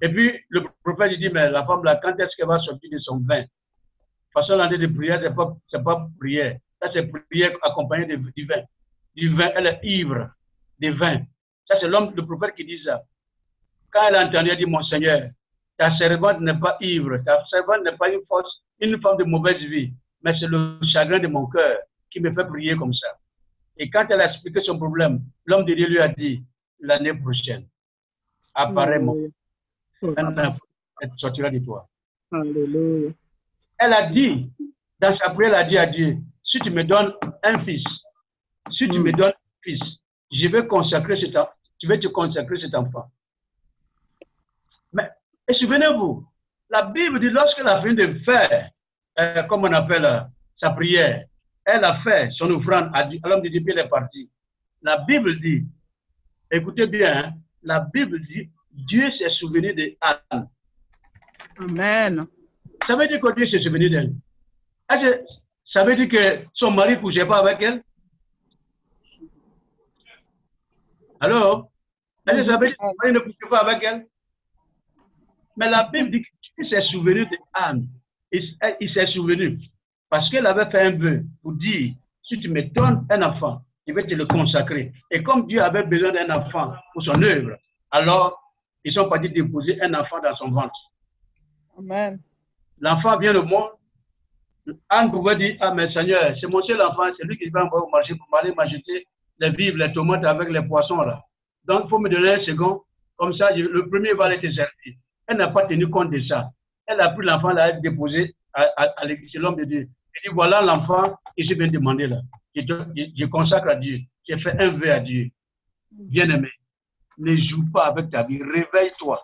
Et puis le prophète lui dit, mais la femme là, quand est-ce qu'elle va sortir de son vin Façon là de prière, c'est pas, c'est pas prière. Ça, c'est prière accompagnée de, du vin. Du vin, elle est ivre de vin. Ça, c'est l'homme, le prophète qui dit ça. Quand elle a entendu, elle dit, mon Seigneur, ta servante n'est pas ivre, ta servante n'est pas une force, une femme de mauvaise vie, mais c'est le chagrin de mon cœur qui me fait prier comme ça. Et quand elle a expliqué son problème, l'homme de Dieu lui a dit, l'année prochaine, apparemment, un enfant sortira de toi. Alléluia. Elle a dit, dans sa prière, elle a dit à Dieu, si tu me donnes un fils, si tu Mm. me donnes un fils, je vais consacrer cet enfant, tu vais te consacrer cet enfant. Mais, et souvenez-vous, la Bible dit, lorsqu'elle a fini de faire, euh, comme on appelle euh, sa prière, elle a fait son offrande à l'homme de Dieu, puis elle est partie. La Bible dit, écoutez bien, hein, la Bible dit, Dieu s'est souvenu de Anne. Amen. Ça veut dire que Dieu s'est souvenu d'elle. Ça veut dire que son mari ne couchait pas avec elle? Alors Est-ce que ça veut dire que son mari ne couchait pas avec elle? Mais la Bible dit que Dieu s'est souvenu d'Anne. Il, il s'est souvenu parce qu'elle avait fait un vœu pour dire si tu me donnes un enfant, je vais te le consacrer. Et comme Dieu avait besoin d'un enfant pour son œuvre, alors ils sont partis déposer un enfant dans son ventre. Amen. L'enfant vient au monde. Anne pouvait dire, ah mais Seigneur, c'est mon seul enfant, c'est lui qui va envoyer au marché pour m'aller m'acheter les vivres, les tomates avec les poissons là. Donc, il faut me donner un second. Comme ça, je- le premier va aller te servir. Elle n'a pas tenu compte de ça. Elle a pris l'enfant, l'a déposé à, à, à l'église, c'est l'homme de Dieu. Elle dit, voilà l'enfant que je viens de demander là. Je, je, je consacre à Dieu. J'ai fait un vœu à Dieu. Bien-aimé, ne joue pas avec ta vie. Réveille-toi.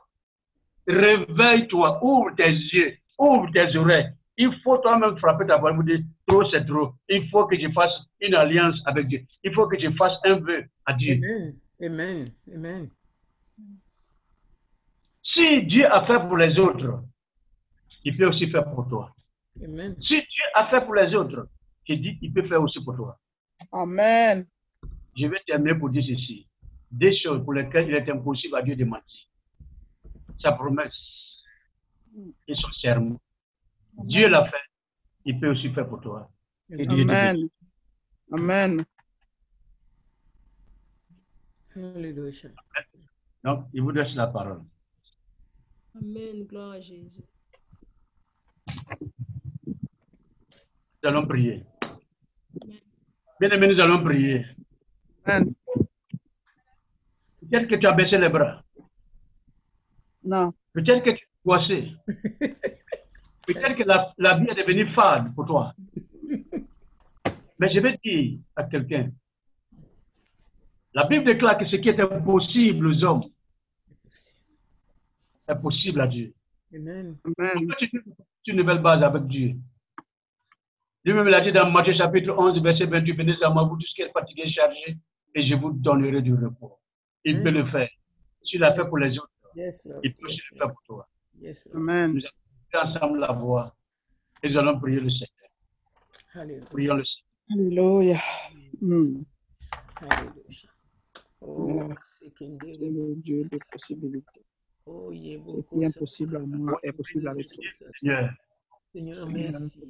Réveille-toi. Ouvre tes yeux. Ouvre tes oreilles. Il faut toi-même frapper ta voix pour dire, trop c'est trop. Il faut que je fasse une alliance avec Dieu. Il faut que je fasse un vœu à Dieu. Amen. Amen. Amen. Si Dieu a fait pour les autres, il peut aussi faire pour toi. Amen. Si Dieu a fait pour les autres, je dis, il peut faire aussi pour toi. Amen. Je vais terminer pour dire ceci. Des choses pour lesquelles il est impossible à Dieu de mentir. Sa promesse et son serment. Dieu l'a fait, il peut aussi faire pour toi. Et Dieu Amen. Amen. Alléluia. Donc, il vous laisse la parole. Amen. Gloire à Jésus. Nous allons prier. Bien aimé, nous allons prier. Amen. Peut-être que tu as baissé les bras. Non. Peut-être que tu es coincé. Peut-être que la, la vie est devenue fade pour toi. Mais je vais dire à quelqu'un, la Bible déclare que ce qui est impossible aux hommes est possible à Dieu. Amen. Amen. Pourquoi tu tu une nouvelle base avec Dieu? Lui-même l'a dit dans Matthieu chapitre 11, verset 28, venez à moi, vous tous qui êtes fatigués, chargés, et je vous donnerai du repos. Il peut le faire. S'il l'a fait pour les autres, Yes, Lord. il peut aussi Yes, le faire pour toi. Yes, Lord. Amen. Nous allons ensemble la voix et nous allons prier le Seigneur. Alléluia. Prions le Seigneur. Alléluia. Hmm. Alléluia. Oh, c'est le Dieu des possibilités. Oh, il est beaucoup. impossible à moi est possible avec toi. Seigneur, Seigneur, merci.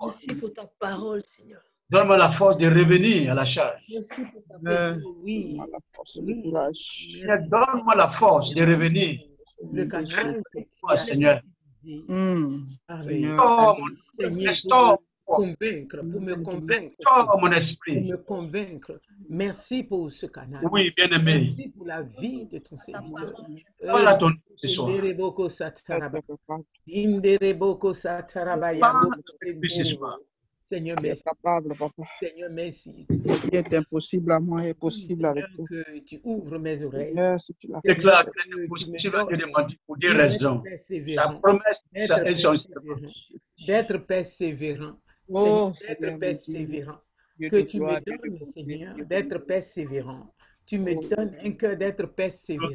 Merci pour ta parole, Seigneur. Donne-moi la force de revenir à la charge. Merci pour ta Amen. parole. Oui. Donne-moi la force et le courage. Seigneur, donne-moi la force de revenir. Le canal Toi, Seigneur. Hmm. Allez, Seigneur. Pour me convaincre, pour me convaincre, restaure mon pour esprit. me convaincre. Merci pour ce canal. Oui, bien-aimé. Merci pour la vie de ton serviteur. Parle à ton nom ce soir. Indereboko Indereboko Seigneur, merci. capable, papa. Seigneur, merci. Ce qui est impossible à moi est possible avec toi. que tu ouvres mes oreilles. Seigneur, si tu Déclare que me impossible à Dieu pour des raisons. Promesse d'être son persévérant, d'être persévérant, Oh, d'être persévérant, Dieu que tu me donnes, Seigneur, d'être persévérant. Tu me Oh. donnes un cœur d'être persévérant.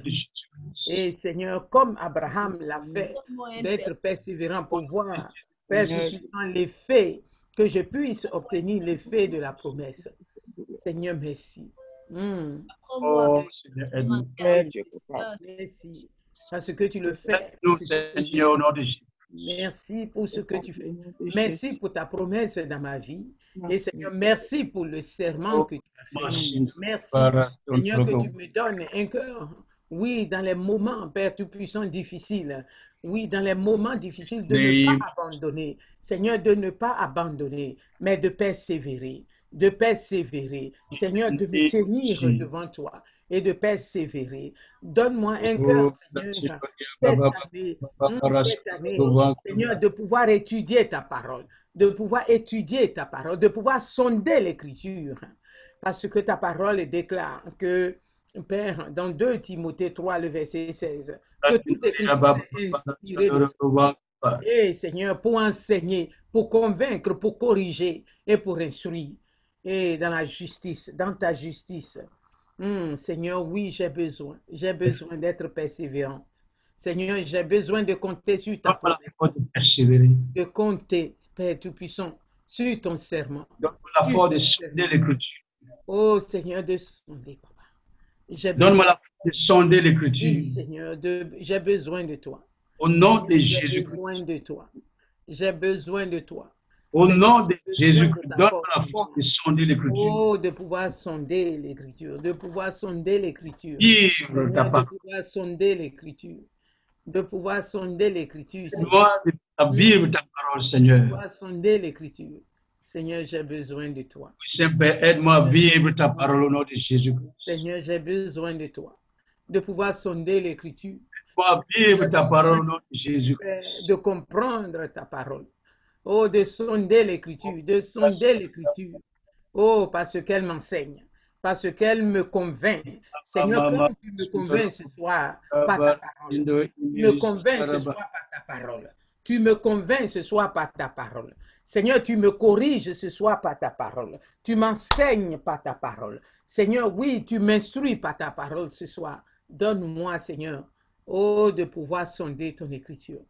Et Seigneur, comme Abraham l'a fait, d'être persévérant pour voir, Père l'effet, que je puisse obtenir l'effet de la promesse. Seigneur, merci. Oh, merci. Parce que tu le fais. Merci pour ce que tu fais. Merci pour ta promesse dans ma vie. Et. Seigneur, merci pour le serment Oh, que tu as fait. merci. Seigneur, que tu me donnes un cœur. Oui, dans les moments, Père Tout-Puissant, difficiles. Oui, dans les moments difficiles, de ne pas abandonner. Seigneur, de ne pas abandonner, mais de persévérer. De persévérer. Seigneur, de me tenir devant toi et de persévérer. Donne-moi un Oh, cœur, Seigneur, cette année, Papa, cette année, Seigneur, de pouvoir étudier ta parole, de pouvoir étudier ta parole, de pouvoir sonder l'écriture. Parce que ta parole déclare que, Père, dans 2 Timothée 3, le verset 16, que toute écriture est inspirée de toi. Et Seigneur, pour enseigner, pour convaincre, pour corriger et pour instruire. Et dans la justice, dans ta justice. Hum, Seigneur, oui, j'ai besoin. J'ai besoin d'être persévérante. Seigneur, j'ai besoin de compter sur ta promesse, de compter, Père Tout-Puissant, sur ton serment. Donne-moi la de l'écriture. Oh Seigneur, de sonder, papa. J'ai Donne-moi la force de sonder oui, l'écriture. Seigneur, de, j'ai besoin de toi. Au nom de J'ai Jésus. besoin de toi. J'ai besoin de toi. Au Seigneur, nom de j'ai Jésus, de ta donne force, la force de sonder l'écriture. Oh, de pouvoir sonder l'écriture, de pouvoir sonder l'écriture. Vivre ta Seigneur, de pouvoir sonder l'écriture. De pouvoir sonder l'écriture. Seigneur. De- à vivre ta parole, Seigneur. De pouvoir sonder l'écriture. Seigneur, j'ai besoin de toi. Saint-Père, aide-moi à vivre ta parole au nom de Jésus-Christ. Seigneur, j'ai besoin de toi. De pouvoir sonder l'écriture. Vivre ta parole au nom de Jésus-Christ. Père, de comprendre ta parole. Oh, de sonder l'écriture, de sonder l'écriture. Oh, parce qu'elle m'enseigne, parce qu'elle me convainc. Seigneur, comme tu me convaincs ce soir par ta parole. Tu me convaincs ce soir par ta parole. Tu me convaincs ce soir par ta parole. Seigneur, tu me corriges ce soir par ta parole. Tu m'enseignes par ta parole. Seigneur, oui, tu m'instruis par ta parole ce soir. Donne-moi, Seigneur, oh, de pouvoir sonder ton écriture,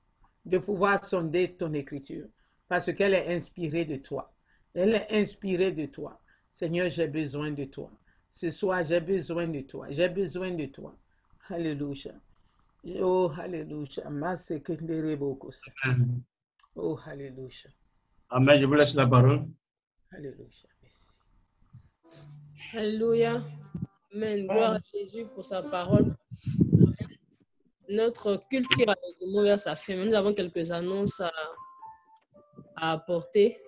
de pouvoir sonder ton écriture, parce qu'elle est inspirée de toi. Elle est inspirée de toi. Seigneur, j'ai besoin de toi. Ce soir, j'ai besoin de toi. J'ai besoin de toi. Alléluia. Oh, Alléluia. Oh, Alléluia. Amen. Je vous laisse la parole. Alléluia. Alléluia. Amen. Gloire à Jésus pour sa parole. Amen. Notre culte tire allègrement vers sa fin. mais Nous avons quelques annonces à, à apporter.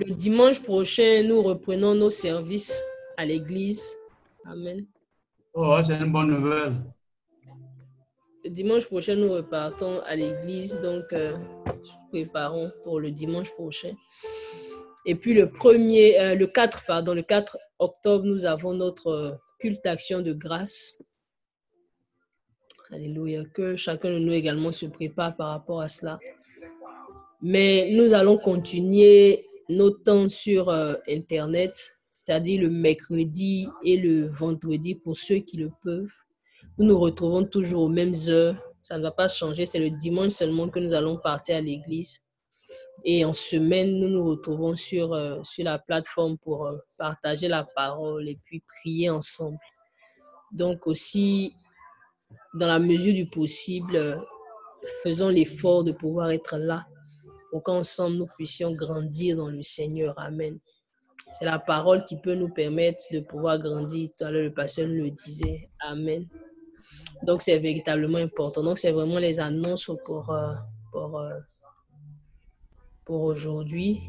Le dimanche prochain, nous reprenons nos services à l'église. Amen. Oh, c'est une bonne nouvelle. Dimanche prochain, nous repartons à l'église, donc euh, nous préparons pour le dimanche prochain. Et puis le premier, euh, le 4, pardon, le 4 octobre, nous avons notre euh, culte action de grâce. Alléluia. Que chacun de nous également se prépare par rapport à cela. Mais nous allons continuer nos temps sur Internet, c'est-à-dire le mercredi et le vendredi pour ceux qui le peuvent. Nous nous retrouvons toujours aux mêmes heures. Ça ne va pas changer. C'est le dimanche seulement que nous allons partir à l'église. Et en semaine, nous nous retrouvons sur, euh, sur la plateforme pour euh, partager la parole et puis prier ensemble. Donc aussi, dans la mesure du possible, euh, faisons l'effort de pouvoir être là pour qu'ensemble nous puissions grandir dans le Seigneur. Amen. C'est la parole qui peut nous permettre de pouvoir grandir. Tout à l'heure, le pasteur le disait. Amen. Donc, c'est véritablement important. Donc, c'est vraiment les annonces pour, euh, pour, euh, pour aujourd'hui.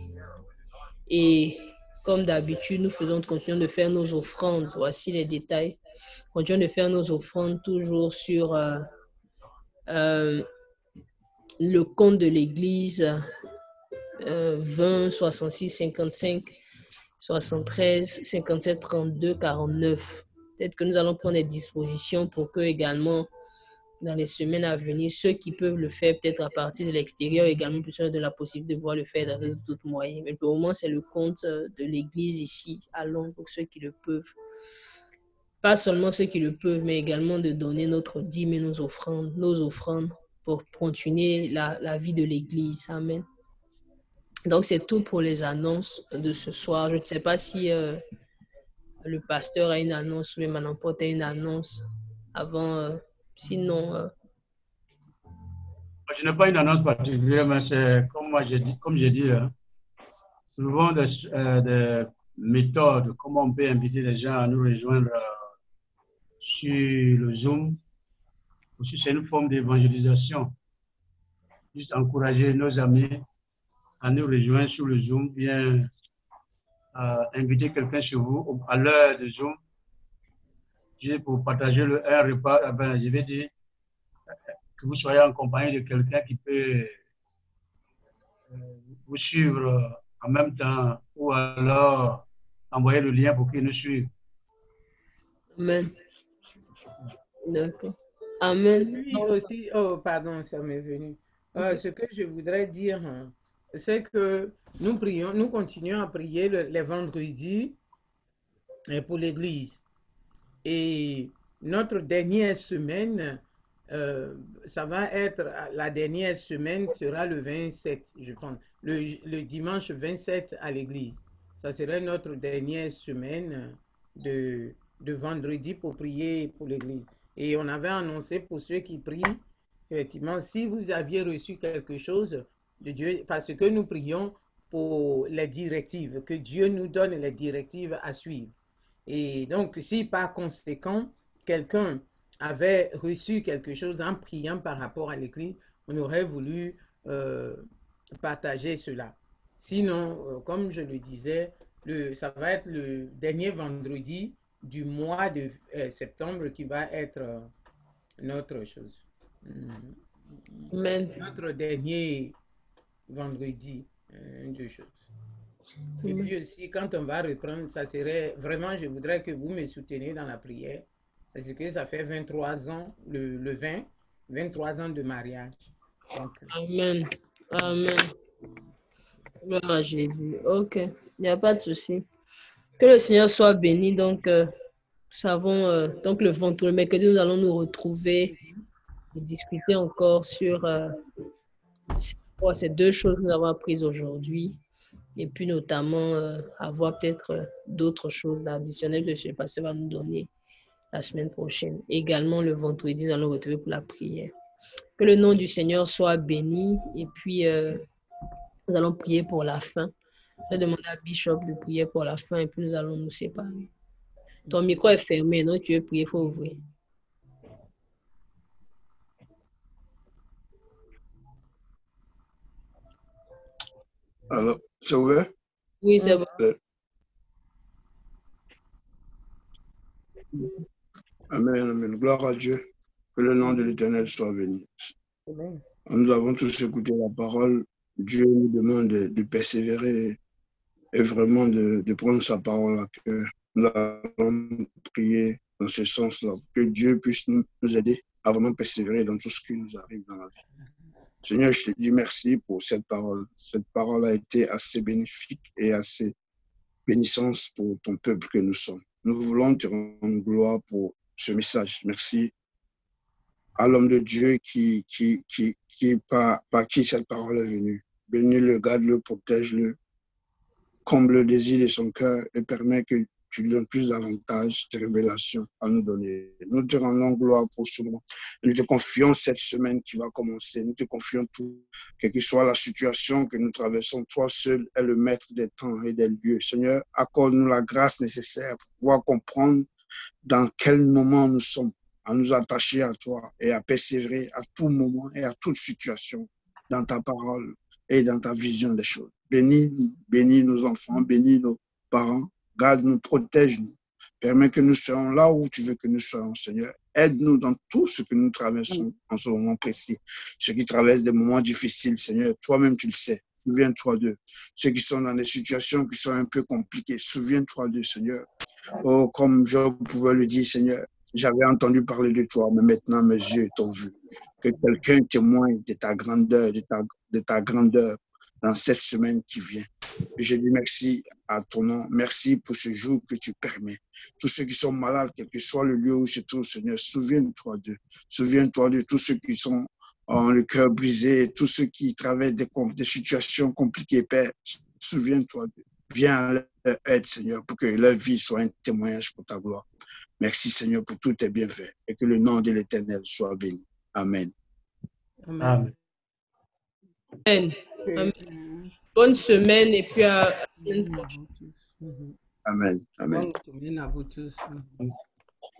Et comme d'habitude, nous faisons, continuons de faire nos offrandes. Voici les détails. Continuons de faire nos offrandes toujours sur euh, le compte de l'Église euh, 20 66 55 73 57 32 49. Peut-être que nous allons prendre des dispositions pour que également dans les semaines à venir, ceux qui peuvent le faire peut-être à partir de l'extérieur également puissent de la possibilité de pouvoir le faire avec d'autres moyens. Mais pour le moment, c'est le compte euh, de l'Église ici à Londres pour ceux qui le peuvent. Pas seulement ceux qui le peuvent, mais également de donner notre dîme et nos offrandes, nos offrandes pour continuer la, la vie de l'Église. Amen. Donc, c'est tout pour les annonces de ce soir. Je ne sais pas si euh, le pasteur a une annonce ou même n'importe a une annonce avant. euh, sinon, euh, Je n'ai pas une annonce particulière, mais c'est comme j'ai dit, hein, des, euh, des méthodes, comment on peut inviter les gens à nous rejoindre sur le Zoom. C'est une forme d'évangélisation. Juste encourager nos amis à nous rejoindre sur le Zoom, bien euh, inviter quelqu'un chez vous à l'heure de Zoom, juste pour partager le, un repas, eh ben, je vais dire, que vous soyez en compagnie de quelqu'un qui peut euh, vous suivre en même temps ou alors envoyer le lien pour qu'il nous suive. Amen. D'accord. Amen. Oui, aussi, oh, pardon, ça m'est venu. Euh, ce que je voudrais dire, hein, c'est que nous prions, nous continuons à prier le- les vendredis euh, pour l'Église. Et notre dernière semaine, euh, ça va être, la dernière semaine sera le 27, je pense, le, le dimanche 27 à l'Église. Ça serait notre dernière semaine de, de vendredi pour prier pour l'Église. Et on avait annoncé pour ceux qui prient, effectivement, si vous aviez reçu quelque chose, de Dieu parce que nous prions pour les directives, que Dieu nous donne les directives à suivre. Et donc, si par conséquent, quelqu'un avait reçu quelque chose en priant par rapport à l'écrit, on aurait voulu euh, partager cela. Sinon, euh, comme je le disais, le, ça va être le dernier vendredi du mois de euh, septembre qui va être notre chose. Mm. Amen. Notre dernier vendredi, deux choses. Et puis aussi, quand on va reprendre, ça serait vraiment, je voudrais que vous me souteniez dans la prière, parce que ça fait 23 ans, le, le 20, 23 ans de mariage. Donc, Amen. Amen. Gloire à Jésus. Ok, il n'y a pas de souci. Que le Seigneur soit béni. Donc, euh, nous savons, euh, donc le vendredi, le mercredi, nous allons nous retrouver et discuter encore sur euh, ces- quoi, ces deux choses que nous avons apprises aujourd'hui. Et puis, notamment, euh, avoir peut-être euh, d'autres choses additionnelles que le pasteur va nous donner la semaine prochaine. Également, le vendredi, nous allons retrouver pour la prière. Que le nom du Seigneur soit béni. Et puis, euh, nous allons prier pour la fin. Je vais demander à Bishop de prier pour la fin et puis nous allons nous séparer. Ton micro est fermé, donc tu veux prier, il faut ouvrir. Alors, c'est ouvert? Oui, c'est bon. Amen, amen. Gloire à Dieu. Que le nom de l'Éternel soit béni. Amen. Nous avons tous écouté la parole. Dieu nous demande de, de persévérer et vraiment de, de prendre sa parole à cœur. Nous allons prier dans ce sens-là. Que Dieu puisse nous, nous aider à vraiment persévérer dans tout ce qui nous arrive dans la vie. Seigneur, je te dis merci pour cette parole. Cette parole a été assez bénéfique et assez bénissante pour ton peuple que nous sommes. Nous voulons te rendre gloire pour ce message. Merci à l'homme de Dieu qui, qui, qui, qui par, par qui cette parole est venue. Bénis-le, garde-le, protège-le, comble le désir de son cœur et permet que tu donnes plus d'avantages, de révélations à nous donner. Nous te rendons gloire pour ce moment. Nous te confions cette semaine qui va commencer. Nous te confions tout, quelle que soit la situation que nous traversons. Toi seul es le maître des temps et des lieux. Seigneur, accorde-nous la grâce nécessaire pour pouvoir comprendre dans quel moment nous sommes à nous attacher à toi et à persévérer à tout moment et à toute situation dans ta parole et dans ta vision des choses. Bénis, bénis nos enfants, bénis nos parents, garde-nous, protège-nous. Permets que nous soyons là où tu veux que nous soyons, Seigneur. Aide-nous dans tout ce que nous traversons en ce moment précis. Ceux qui traversent des moments difficiles, Seigneur, toi-même tu le sais. Souviens-toi d'eux. Ceux qui sont dans des situations qui sont un peu compliquées, souviens-toi d'eux, Seigneur. Oh, comme je pouvais le dire, Seigneur, j'avais entendu parler de toi, mais maintenant mes yeux t'ont vu. Que quelqu'un témoigne de ta grandeur, de ta, de ta grandeur dans cette semaine qui vient. Et je dis merci à ton nom. Merci pour ce jour que tu permets. Tous ceux qui sont malades, quel que soit le lieu où ils se trouvent, Seigneur, souviens-toi d'eux. Souviens-toi de tous ceux qui sont en le cœur brisé, tous ceux qui traversent des, des situations compliquées, Père. Souviens-toi d'eux. Viens à leur aide, Seigneur, pour que leur vie soit un témoignage pour ta gloire. Merci, Seigneur, pour tous tes bienfaits et que le nom de l'Éternel soit béni. Amen. Amen. Amen. Amen. Amen. Bonne semaine et puis à la semaine à prochaine. vous tous. Amen. Amen. Bonne semaine à vous tous.